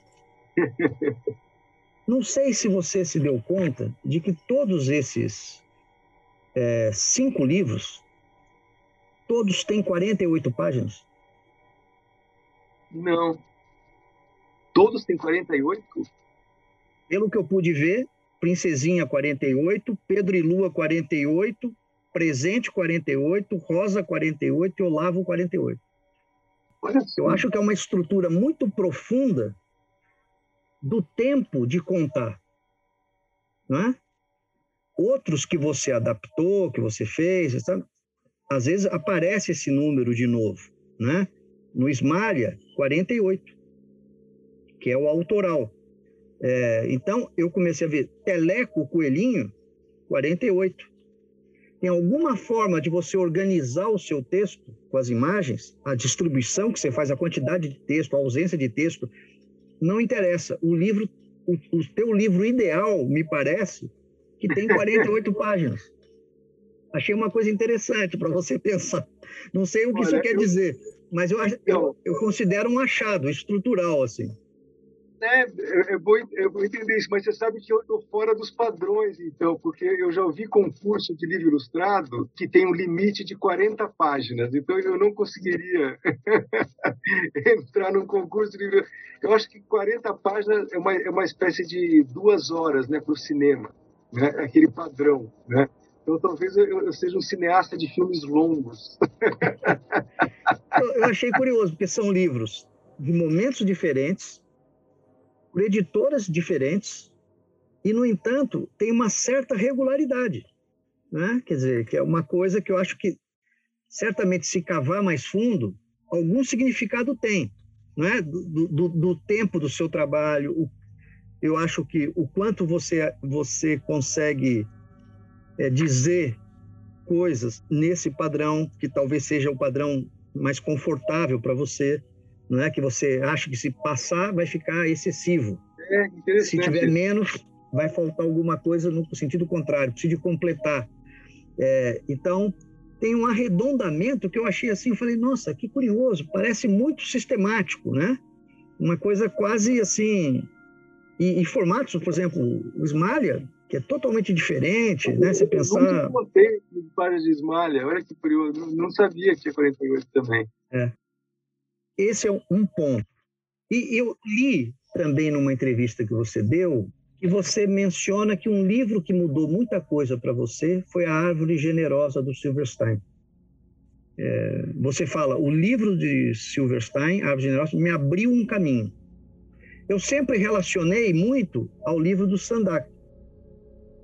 Não sei se você se deu conta de que todos esses é, cinco livros, todos têm 48 páginas? Não. Todos têm 48? Pelo que eu pude ver, Princesinha 48, Pedro e Lua 48, Presente 48, Rosa 48 e Olavo 48. Eu acho que é uma estrutura muito profunda do tempo de contar. Não é? Outros que você adaptou, que você fez, sabe? às vezes aparece esse número de novo, né? No Esmalha, 48, que é o autoral. É, então, eu comecei a ver Teleco Coelhinho, 48. tem alguma forma de você organizar o seu texto com as imagens, a distribuição que você faz, a quantidade de texto, a ausência de texto, não interessa. O livro, o, o teu livro ideal, me parece, que tem 48 páginas. Achei uma coisa interessante para você pensar. Não sei o que Olha, isso quer eu, dizer, mas eu, eu, eu considero um achado estrutural, assim. É, eu vou, eu vou entender isso, mas você sabe que eu estou fora dos padrões, então, porque eu já ouvi concurso de livro ilustrado que tem um limite de 40 páginas, então eu não conseguiria entrar num concurso de livro. Eu acho que 40 páginas é uma, é uma espécie de duas horas né, para o cinema, né, aquele padrão. Né? Então talvez eu, eu seja um cineasta de filmes longos. eu achei curioso, porque são livros de momentos diferentes por editoras diferentes e, no entanto, tem uma certa regularidade. Né? Quer dizer, que é uma coisa que eu acho que, certamente, se cavar mais fundo, algum significado tem. Né? Do, do, do tempo do seu trabalho, o, eu acho que o quanto você, você consegue é, dizer coisas nesse padrão, que talvez seja o padrão mais confortável para você, não é que você acha que se passar vai ficar excessivo. É, se tiver menos, vai faltar alguma coisa no sentido contrário, precisa de completar. É, então, tem um arredondamento que eu achei assim, eu falei, nossa, que curioso, parece muito sistemático, né? Uma coisa quase assim... E, e formatos, por exemplo, o Smalha, que é totalmente diferente, né? Você pensar... Eu nunca contei páginas de Smalha, olha que curioso, não sabia que tinha 48 também. É. Esse é um ponto. E eu li também numa entrevista que você deu que você menciona que um livro que mudou muita coisa para você foi A Árvore Generosa do Silverstein. É, você fala, o livro de Silverstein, A Árvore Generosa, me abriu um caminho. Eu sempre relacionei muito ao livro do Sandak,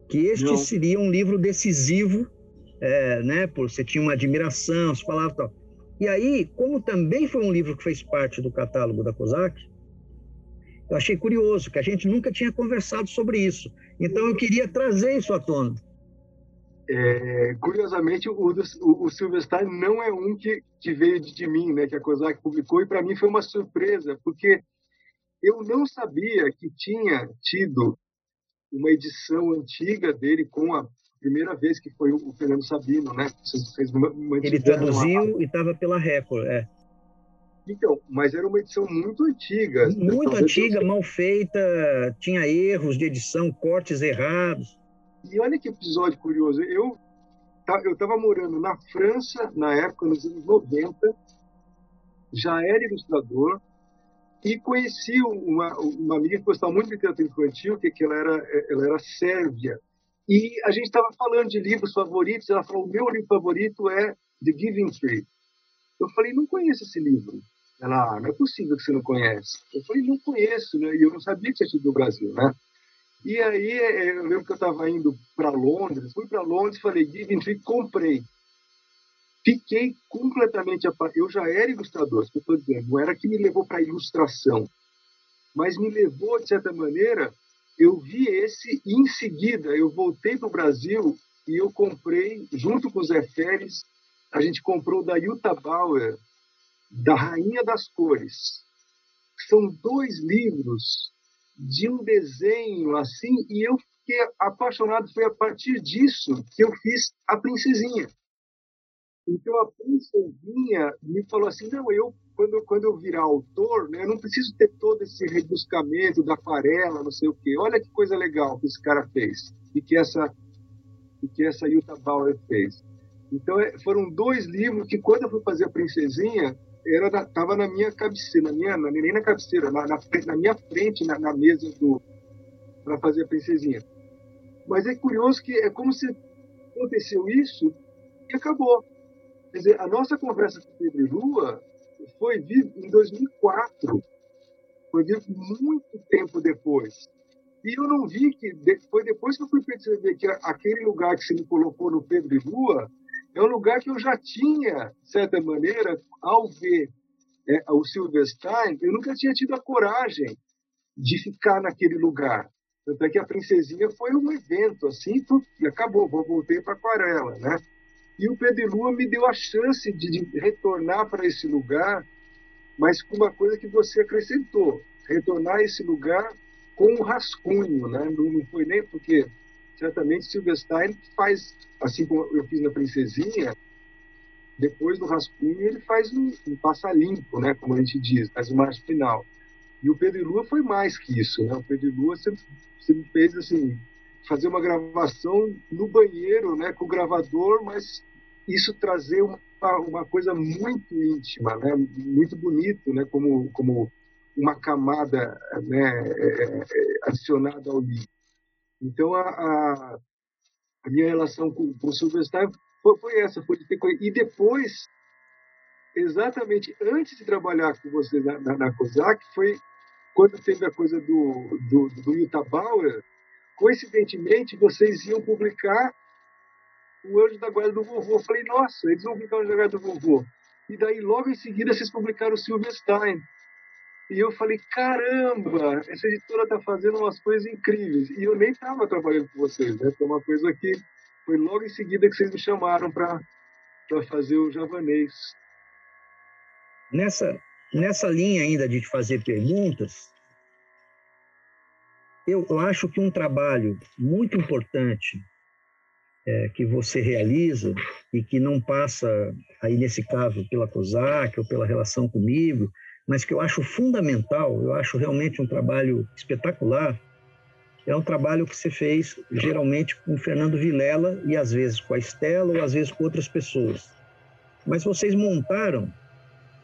que este Não. seria um livro decisivo, é, né? Por você tinha uma admiração, você falava tal. E aí, como também foi um livro que fez parte do catálogo da COSAC, eu achei curioso, que a gente nunca tinha conversado sobre isso. Então, eu queria trazer isso à tona. É, curiosamente, o, o, o Silverstein não é um que, que veio de, de mim, né, que a COSAC publicou, e para mim foi uma surpresa, porque eu não sabia que tinha tido uma edição antiga dele com a primeira vez que foi o Fernando Sabino, né? Fez uma, uma Ele traduziu e estava pela Record, é. Então, mas era uma edição muito antiga. Muito antiga, mal feita, tinha erros de edição, cortes errados. E olha que episódio curioso. Eu eu estava morando na França na época, nos anos 90, já era ilustrador e conheci uma, uma amiga que gostava muito de literatura infantil, que, que ela era ela era sérvia e a gente estava falando de livros favoritos. Ela falou: o meu livro favorito é The Giving Tree. Eu falei: não conheço esse livro. Ela: ah, não é possível que você não conhece. Eu falei: não conheço, né? E eu não sabia que tinha sido do Brasil, né? E aí é, eu lembro que eu estava indo para Londres, fui para Londres, falei Giving Tree, comprei. Fiquei completamente Eu já era ilustrador, que eu estou dizendo. Não era que me levou para a ilustração, mas me levou de certa maneira eu vi esse e em seguida eu voltei para o Brasil e eu comprei, junto com o Zé Félix, a gente comprou da Yuta Bauer, da Rainha das Cores. São dois livros de um desenho assim, e eu fiquei apaixonado. Foi a partir disso que eu fiz a Princesinha. Então a Princesinha me falou assim: não, eu quando, quando eu virar autor, né, eu não preciso ter todo esse rebuscamento da aquarela, não sei o quê. Olha que coisa legal que esse cara fez e que essa, e que essa Yuta Bauer fez. Então, é, foram dois livros que, quando eu fui fazer a Princesinha, era tava na minha cabeceira, na minha, nem na cabeceira, na, na, na minha frente, na, na mesa do para fazer a Princesinha. Mas é curioso que é como se aconteceu isso e acabou. Quer dizer, a nossa conversa com Pedro e Lua foi vivo em 2004. Foi vivo muito tempo depois. E eu não vi que. Foi depois que eu fui perceber que aquele lugar que você me colocou no Pedro Lua é um lugar que eu já tinha, de certa maneira, ao ver é, o Silverstein, eu nunca tinha tido a coragem de ficar naquele lugar. Tanto é que a Princesinha foi um evento, assim, e acabou, voltei para Aquarela, né? E o Pedro Lua me deu a chance de, de retornar para esse lugar, mas com uma coisa que você acrescentou, retornar a esse lugar com um rascunho, né? Não, não foi nem porque certamente Silverstein faz, assim como eu fiz na Princesinha, depois do rascunho ele faz um, um passa limpo, né? Como a gente diz, faz uma arte final. E o Pedro Lua foi mais que isso, né? O Pedro Lua sempre, sempre fez assim fazer uma gravação no banheiro, né, com o gravador, mas isso trazer uma, uma coisa muito íntima, né, muito bonito, né, como como uma camada né, é, é, adicionada ao livro. Então a, a, a minha relação com, com o Silverstein foi, foi, essa, foi ter e depois exatamente antes de trabalhar com você na, na, na COSAC foi quando teve a coisa do, do, do Utah Bauer, coincidentemente, vocês iam publicar o Anjo da Guarda do Vovô. Eu falei, nossa, eles vão publicar o Anjo da Guarda do Vovô. E daí, logo em seguida, vocês publicaram o Silverstein. E eu falei, caramba, essa editora está fazendo umas coisas incríveis. E eu nem estava trabalhando com vocês, né? Foi uma coisa que foi logo em seguida que vocês me chamaram para fazer o javanês. Nessa, nessa linha ainda de fazer perguntas, eu acho que um trabalho muito importante é, que você realiza e que não passa, aí nesse caso, pela COSAC ou pela relação comigo, mas que eu acho fundamental, eu acho realmente um trabalho espetacular, é um trabalho que você fez geralmente com o Fernando Vilela e às vezes com a Estela ou às vezes com outras pessoas. Mas vocês montaram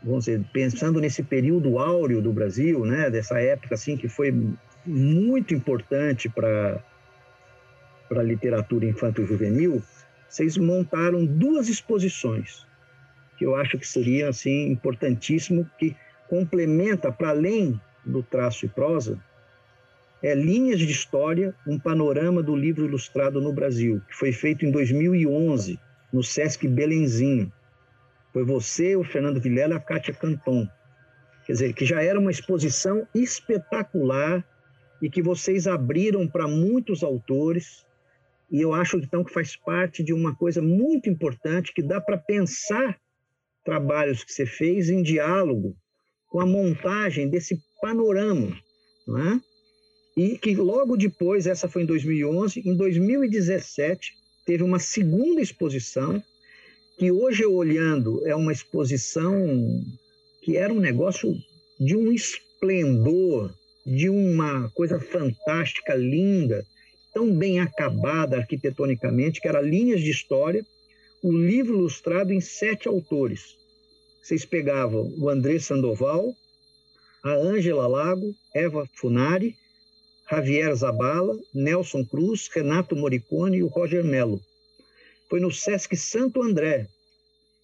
vamos dizer, pensando nesse período áureo do Brasil, né, dessa época assim que foi muito importante para para literatura infanto-juvenil, vocês montaram duas exposições que eu acho que seria assim importantíssimo que complementa para além do traço e prosa é Linhas de História, um panorama do livro ilustrado no Brasil, que foi feito em 2011 no Sesc Belenzinho. Foi você, o Fernando Vilela e a Kátia Canton. Quer dizer, que já era uma exposição espetacular e que vocês abriram para muitos autores. E eu acho, então, que faz parte de uma coisa muito importante que dá para pensar trabalhos que você fez em diálogo com a montagem desse panorama, é? E que logo depois, essa foi em 2011, em 2017, teve uma segunda exposição que hoje eu olhando é uma exposição que era um negócio de um esplendor, de uma coisa fantástica, linda, tão bem acabada arquitetonicamente, que era Linhas de História, o livro ilustrado em sete autores. Vocês pegavam o André Sandoval, a Ângela Lago, Eva Funari, Javier Zabala, Nelson Cruz, Renato Moricone e o Roger Mello foi no Sesc Santo André,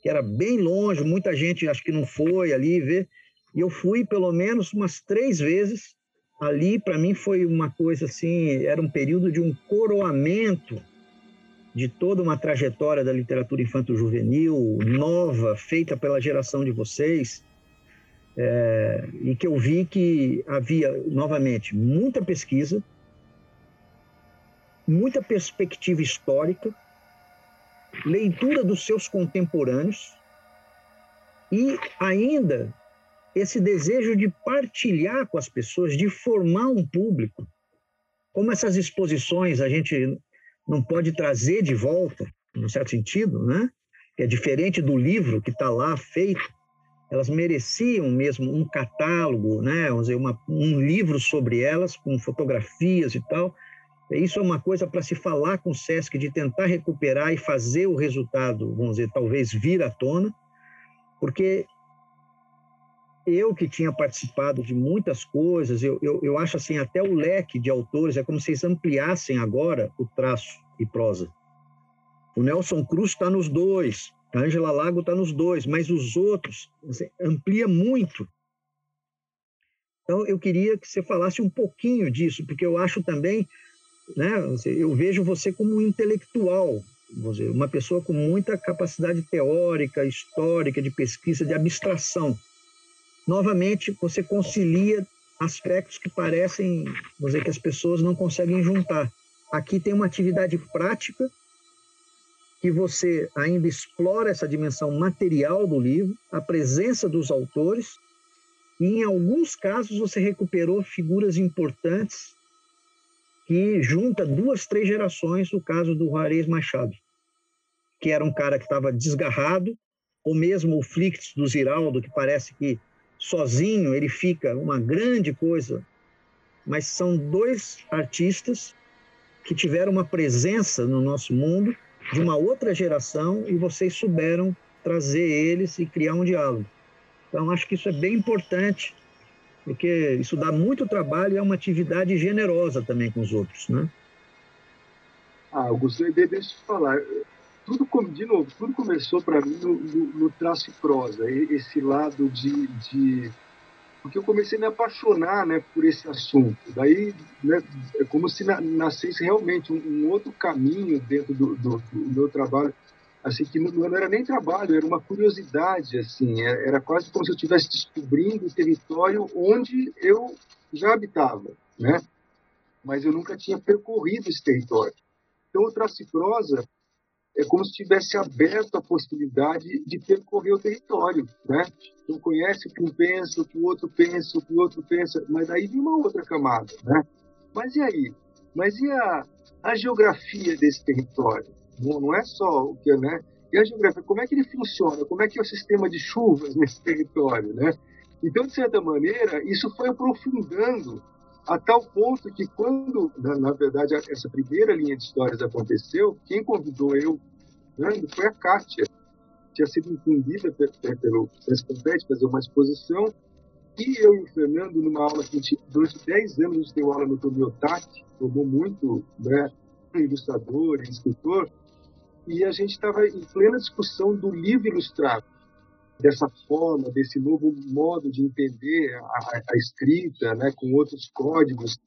que era bem longe, muita gente acho que não foi ali ver. E eu fui pelo menos umas três vezes. Ali, para mim, foi uma coisa assim: era um período de um coroamento de toda uma trajetória da literatura infanto-juvenil nova, feita pela geração de vocês, é, e que eu vi que havia, novamente, muita pesquisa, muita perspectiva histórica, leitura dos seus contemporâneos e ainda esse desejo de partilhar com as pessoas, de formar um público. Como essas exposições a gente não pode trazer de volta, no certo sentido, né? Que é diferente do livro que está lá feito, elas mereciam mesmo um catálogo, né? Vamos dizer, uma, um livro sobre elas, com fotografias e tal, isso é uma coisa para se falar com o SESC, de tentar recuperar e fazer o resultado, vamos dizer, talvez vir à tona, porque eu que tinha participado de muitas coisas, eu, eu, eu acho assim, até o leque de autores, é como se eles ampliassem agora o traço e prosa. O Nelson Cruz está nos dois, a Angela Lago está nos dois, mas os outros assim, amplia muito. Então, eu queria que você falasse um pouquinho disso, porque eu acho também né? Eu vejo você como um intelectual, uma pessoa com muita capacidade teórica, histórica, de pesquisa, de abstração. Novamente, você concilia aspectos que parecem, vou dizer, que as pessoas não conseguem juntar. Aqui tem uma atividade prática que você ainda explora essa dimensão material do livro, a presença dos autores, e em alguns casos você recuperou figuras importantes que junta duas, três gerações, o caso do Juarez Machado, que era um cara que estava desgarrado, ou mesmo o Flix do Ziraldo, que parece que sozinho ele fica uma grande coisa, mas são dois artistas que tiveram uma presença no nosso mundo de uma outra geração e vocês souberam trazer eles e criar um diálogo. Então, acho que isso é bem importante, porque isso dá muito trabalho e é uma atividade generosa também com os outros, né? Ah, Augusto, deixa eu falar. Tudo, de novo, tudo começou para mim no, no, no, traço e prosa, esse lado de, de porque eu comecei a me apaixonar né, por esse assunto. Daí né, é como se nascesse realmente um, um outro caminho dentro do, do, do, meu trabalho, assim que não, não, era nem trabalho, era uma curiosidade, assim, é, era quase como se eu estivesse descobrindo o território onde eu já habitava, né? Mas eu nunca tinha percorrido esse território. Então, o Trace Prosa é como se tivesse aberto a possibilidade de percorrer o território, né? Então conhece o que um pensa, o que o outro pensa, o que o outro pensa, mas aí vem uma outra camada, né? Mas e aí? Mas e a, a geografia desse território? Não, não é só o que, né? E a geografia, como é que ele funciona? Como é que é o sistema de chuvas nesse território, né? Então, de certa maneira, isso foi aprofundando a tal ponto que quando, na, na, verdade, essa primeira linha de histórias aconteceu, quem convidou eu né, foi a Kátia. Tinha sido incumbida pelo Sescompete fazer uma exposição e eu e o Fernando, numa aula que gente, durante 10 anos a gente deu aula no Tomiotaki, formou muito né, ilustrador escritor, e a gente estava em plena discussão do livro ilustrado dessa forma, desse novo modo de entender a, a escrita, né, com outros códigos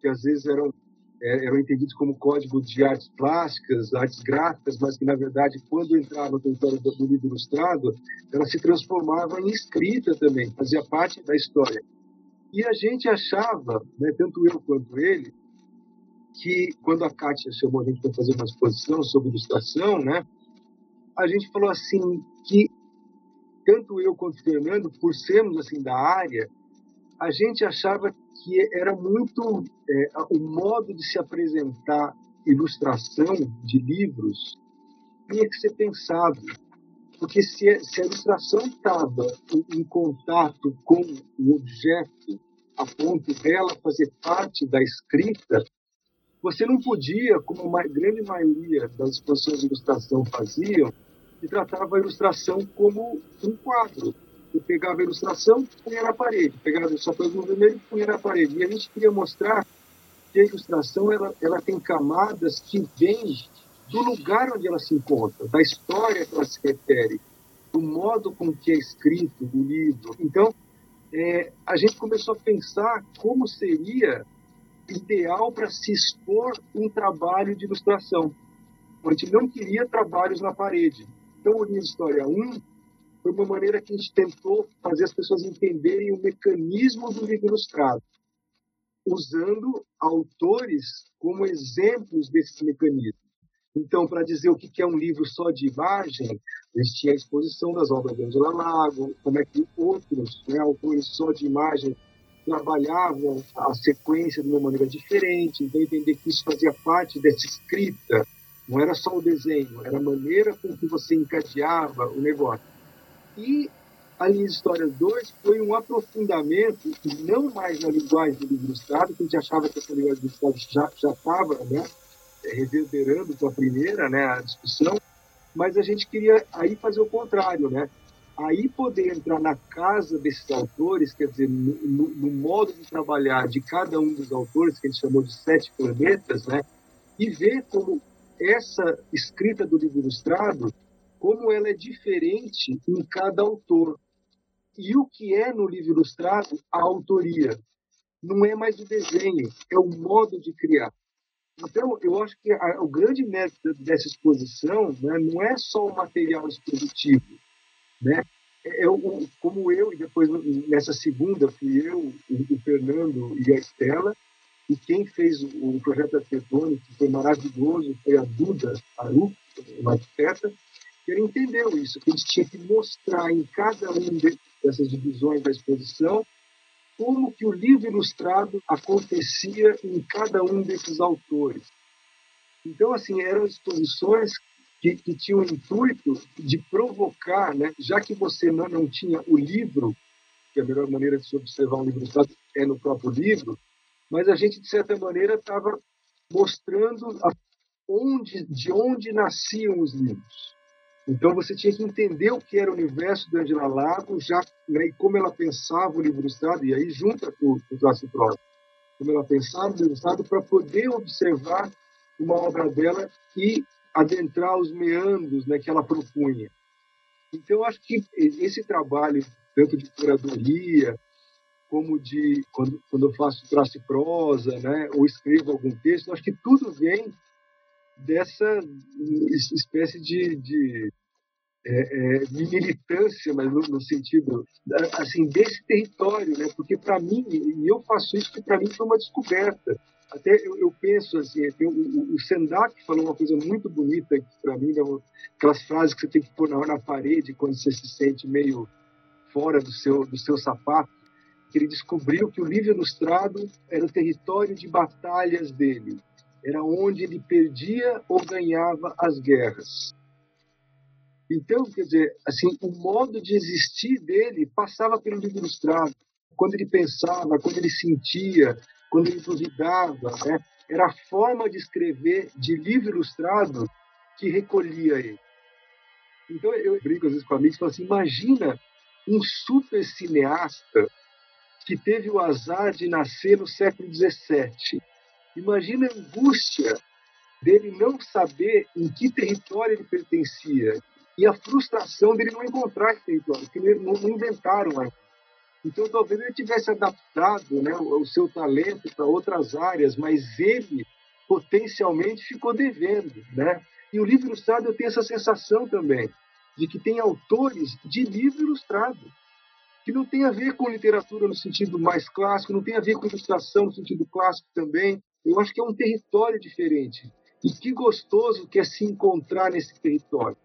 que às vezes eram é, eram entendidos como código de artes plásticas, artes gráficas, mas que na verdade quando entrava no território do, livro ilustrado, ela se transformava em escrita também, fazia parte da história. E a gente achava, né, tanto eu quanto ele, que quando a Kátia chamou a gente para fazer uma exposição sobre ilustração, né, a gente falou assim que tanto eu quanto o Fernando, por sermos assim da área, a gente achava que era muito é, o modo de se apresentar ilustração de livros tinha que ser pensado porque se, se a ilustração estava em, em contato com o objeto a ponto dela fazer parte da escrita você não podia como a grande maioria das exposições de ilustração faziam tratava a ilustração como um quadro. Eu pegava a ilustração, punha na parede, pegava o chapéu vermelho e punha na parede. E a gente queria mostrar que a ilustração ela, ela tem camadas que vêm do lugar onde ela se encontra, da história que ela se refere, do modo com que é escrito o livro. Então, é, a gente começou a pensar como seria ideal para se expor um trabalho de ilustração. A gente não queria trabalhos na parede. Então, o História 1 foi uma maneira que a gente tentou fazer as pessoas entenderem o mecanismo do livro ilustrado, usando autores como exemplos desse mecanismo. Então, para dizer o que é um livro só de imagem, a gente tinha a exposição das obras de Angela Lago, como é que outros né, autores só de imagem trabalhavam a sequência de uma maneira diferente, então entender que isso fazia parte dessa escrita não era só o desenho, era a maneira com que você encadeava o negócio. E a linha de histórias 2 foi um aprofundamento, não mais na linguagem do livro ilustrado, que a gente achava que essa linguagem do ilustrado já estava né, reverberando com a primeira né, a discussão, mas a gente queria aí fazer o contrário, né? Aí poder entrar na casa desses autores, quer dizer, no, no, no modo de trabalhar de cada um dos autores, que a gente chamou de sete planetas, né? E ver como essa escrita do livro ilustrado, como ela é diferente em cada autor. E o que é no livro ilustrado a autoria? Não é mais o desenho, é o modo de criar. Então, eu acho que a, o grande mérito dessa exposição né, não é só o material expositivo, né? eu, como eu, e depois nessa segunda fui eu, o Fernando e a Estela, e quem fez o projeto arquitetônico, que foi maravilhoso, foi a Duda Aru, uma arquiteta, que ele entendeu isso, que a gente tinha que mostrar em cada um dessas divisões da exposição como que o livro ilustrado acontecia em cada um desses autores. Então, assim, eram exposições que, que tinham o intuito de provocar, né? já que você não, não tinha o livro, que a melhor maneira de se observar um livro ilustrado é no próprio livro, mas a gente, de certa maneira, estava mostrando a, onde, de onde nasciam os livros. Então você tinha que entender o que era o universo da Angela Lago, já né, e como ela pensava o livro ilustrado, e aí junta com o traço próprio, como ela pensava o livro ilustrado para poder observar uma obra dela e adentrar os meandros né, que ela propunha. Então, acho que esse trabalho, tanto de curadoria, como de quando, quando eu faço traço e prosa, né, ou escrevo algum texto, acho que tudo vem dessa espécie de, de é, é, militância, mas no, no, sentido assim desse território, né? Porque para mim e eu faço isso que para mim foi uma descoberta. Até eu, eu penso assim, tem o, o Sendak falou uma coisa muito bonita para mim, né? aquelas frases que você tem que pôr na, na parede quando você se sente meio fora do seu do seu sapato. Que ele descobriu que o livro ilustrado era o território de batalhas dele era onde ele perdia ou ganhava as guerras. Então, quer dizer, assim, o modo de existir dele passava pelo livro ilustrado. Quando ele pensava, quando ele sentia, quando ele duvidava, né? era a forma de escrever de livro ilustrado que recolhia ele. Então, eu brinco às vezes com amigos e falo assim: imagina um super cineasta que teve o azar de nascer no século XVII Imagina a angústia dele não saber em que território ele pertencia e a frustração dele não encontrar esse território, porque não, inventaram ainda. Então, talvez ele tivesse adaptado né, o seu talento para outras áreas, mas ele potencialmente ficou devendo. Né? E o livro ilustrado eu tenho essa sensação também, de que tem autores de livro ilustrado, que não tem a ver com literatura no sentido mais clássico, não tem a ver com ilustração no sentido clássico também, eu acho que é um território diferente. E que gostoso que é se encontrar nesse território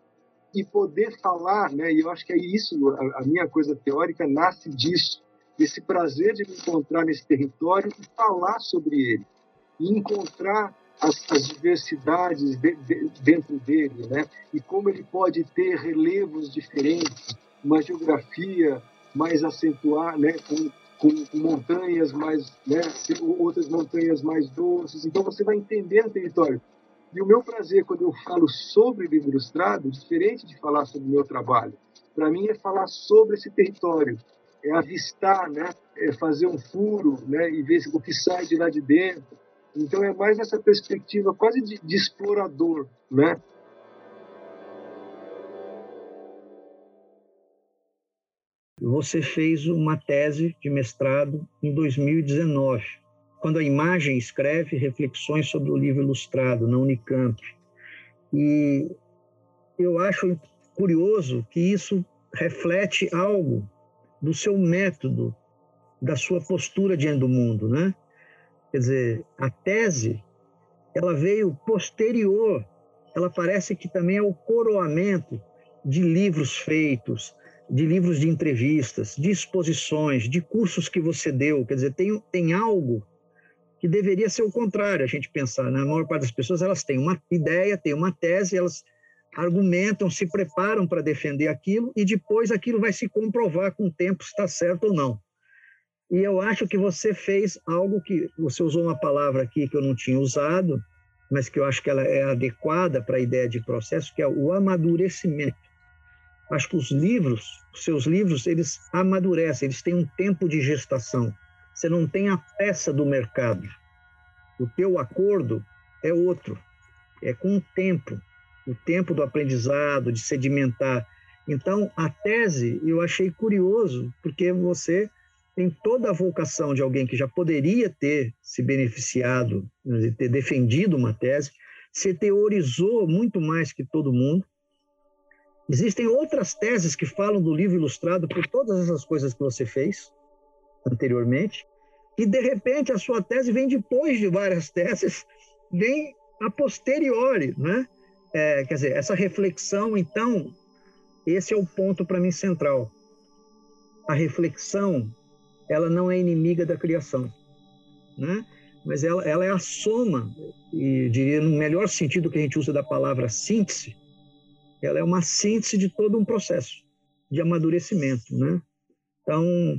e poder falar, né? E eu acho que é isso, a, minha coisa teórica nasce disso, desse prazer de me encontrar nesse território e falar sobre ele, e encontrar as, as diversidades de, de, dentro dele, né? E como ele pode ter relevos diferentes, uma geografia mais acentuar, né? Com, com, com montanhas mais, né, outras montanhas mais doces. Então você vai entendendo o território. E o meu prazer quando eu falo sobre livro ilustrado, diferente de falar sobre o meu trabalho, para mim é falar sobre esse território, é avistar, né, é fazer um furo, né, e ver o que sai de lá de dentro. Então é mais essa perspectiva quase de, de explorador, né? Você fez uma tese de mestrado em 2019, quando a imagem escreve reflexões sobre o livro ilustrado na Unicamp. E eu acho curioso que isso reflete algo do seu método, da sua postura diante do mundo, né? Quer dizer, a tese, ela veio posterior, ela parece que também é o coroamento de livros feitos, de livros de entrevistas, de exposições, de cursos que você deu. Quer dizer, tem, tem algo que deveria ser o contrário, a gente pensar. Na maior parte das pessoas, elas têm uma ideia, têm uma tese, elas argumentam, se preparam para defender aquilo e depois aquilo vai se comprovar com o tempo se está certo ou não. E eu acho que você fez algo que você usou uma palavra aqui que eu não tinha usado, mas que eu acho que ela é adequada para a ideia de processo, que é o amadurecimento. Acho que os livros, os seus livros, eles amadurecem, eles têm um tempo de gestação. Você não tem a peça do mercado. O teu acordo é outro, é com o tempo, o tempo do aprendizado, de sedimentar. Então, a tese eu achei curioso, porque você tem toda a vocação de alguém que já poderia ter se beneficiado, ter defendido uma tese, você teorizou muito mais que todo mundo, Existem outras teses que falam do livro ilustrado por todas essas coisas que você fez anteriormente, e de repente a sua tese vem depois de várias teses, vem a posteriori, né? É, quer dizer, essa reflexão, então, esse é o ponto para mim central. A reflexão, ela não é inimiga da criação, né? Mas ela, ela é a soma, e diria no melhor sentido que a gente usa da palavra síntese, ela é uma síntese de todo um processo de amadurecimento, né? Então,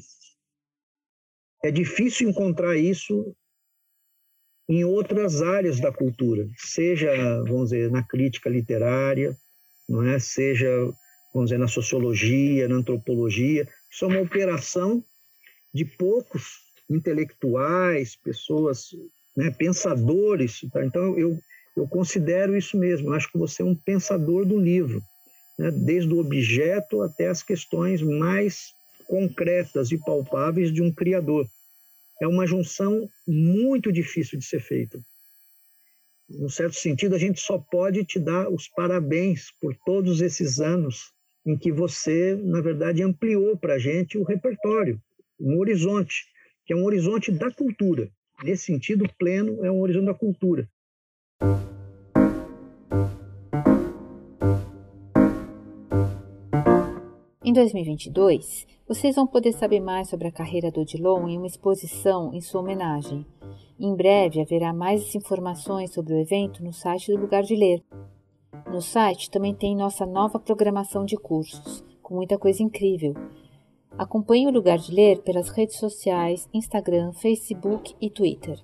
é difícil encontrar isso em outras áreas da cultura, seja, vamos dizer, na crítica literária, não é? seja, vamos dizer, na sociologia, na antropologia. Isso é uma operação de poucos intelectuais, pessoas, né, pensadores. Tá? Então, eu, eu considero isso mesmo. Acho que você é um pensador do livro, né? desde o objeto até as questões mais concretas e palpáveis de um criador é uma junção muito difícil de ser feita. Num certo sentido, a gente só pode te dar os parabéns por todos esses anos em que você, na verdade, ampliou para a gente o repertório, um horizonte, que é um horizonte da cultura. Nesse sentido pleno, é um horizonte da cultura. Em 2022, vocês vão poder saber mais sobre a carreira do Odilon em uma exposição em sua homenagem. Em breve haverá mais informações sobre o evento no site do Lugar de Ler. No site também tem nossa nova programação de cursos, com muita coisa incrível. Acompanhe o Lugar de Ler pelas redes sociais, Instagram, Facebook e Twitter.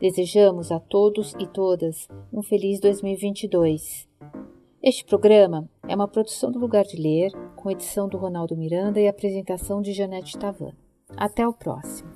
Desejamos a todos e todas um feliz 2022. Este programa é uma produção do Lugar de Ler, com edição do Ronaldo Miranda e apresentação de Janete Tavan. Até o próximo.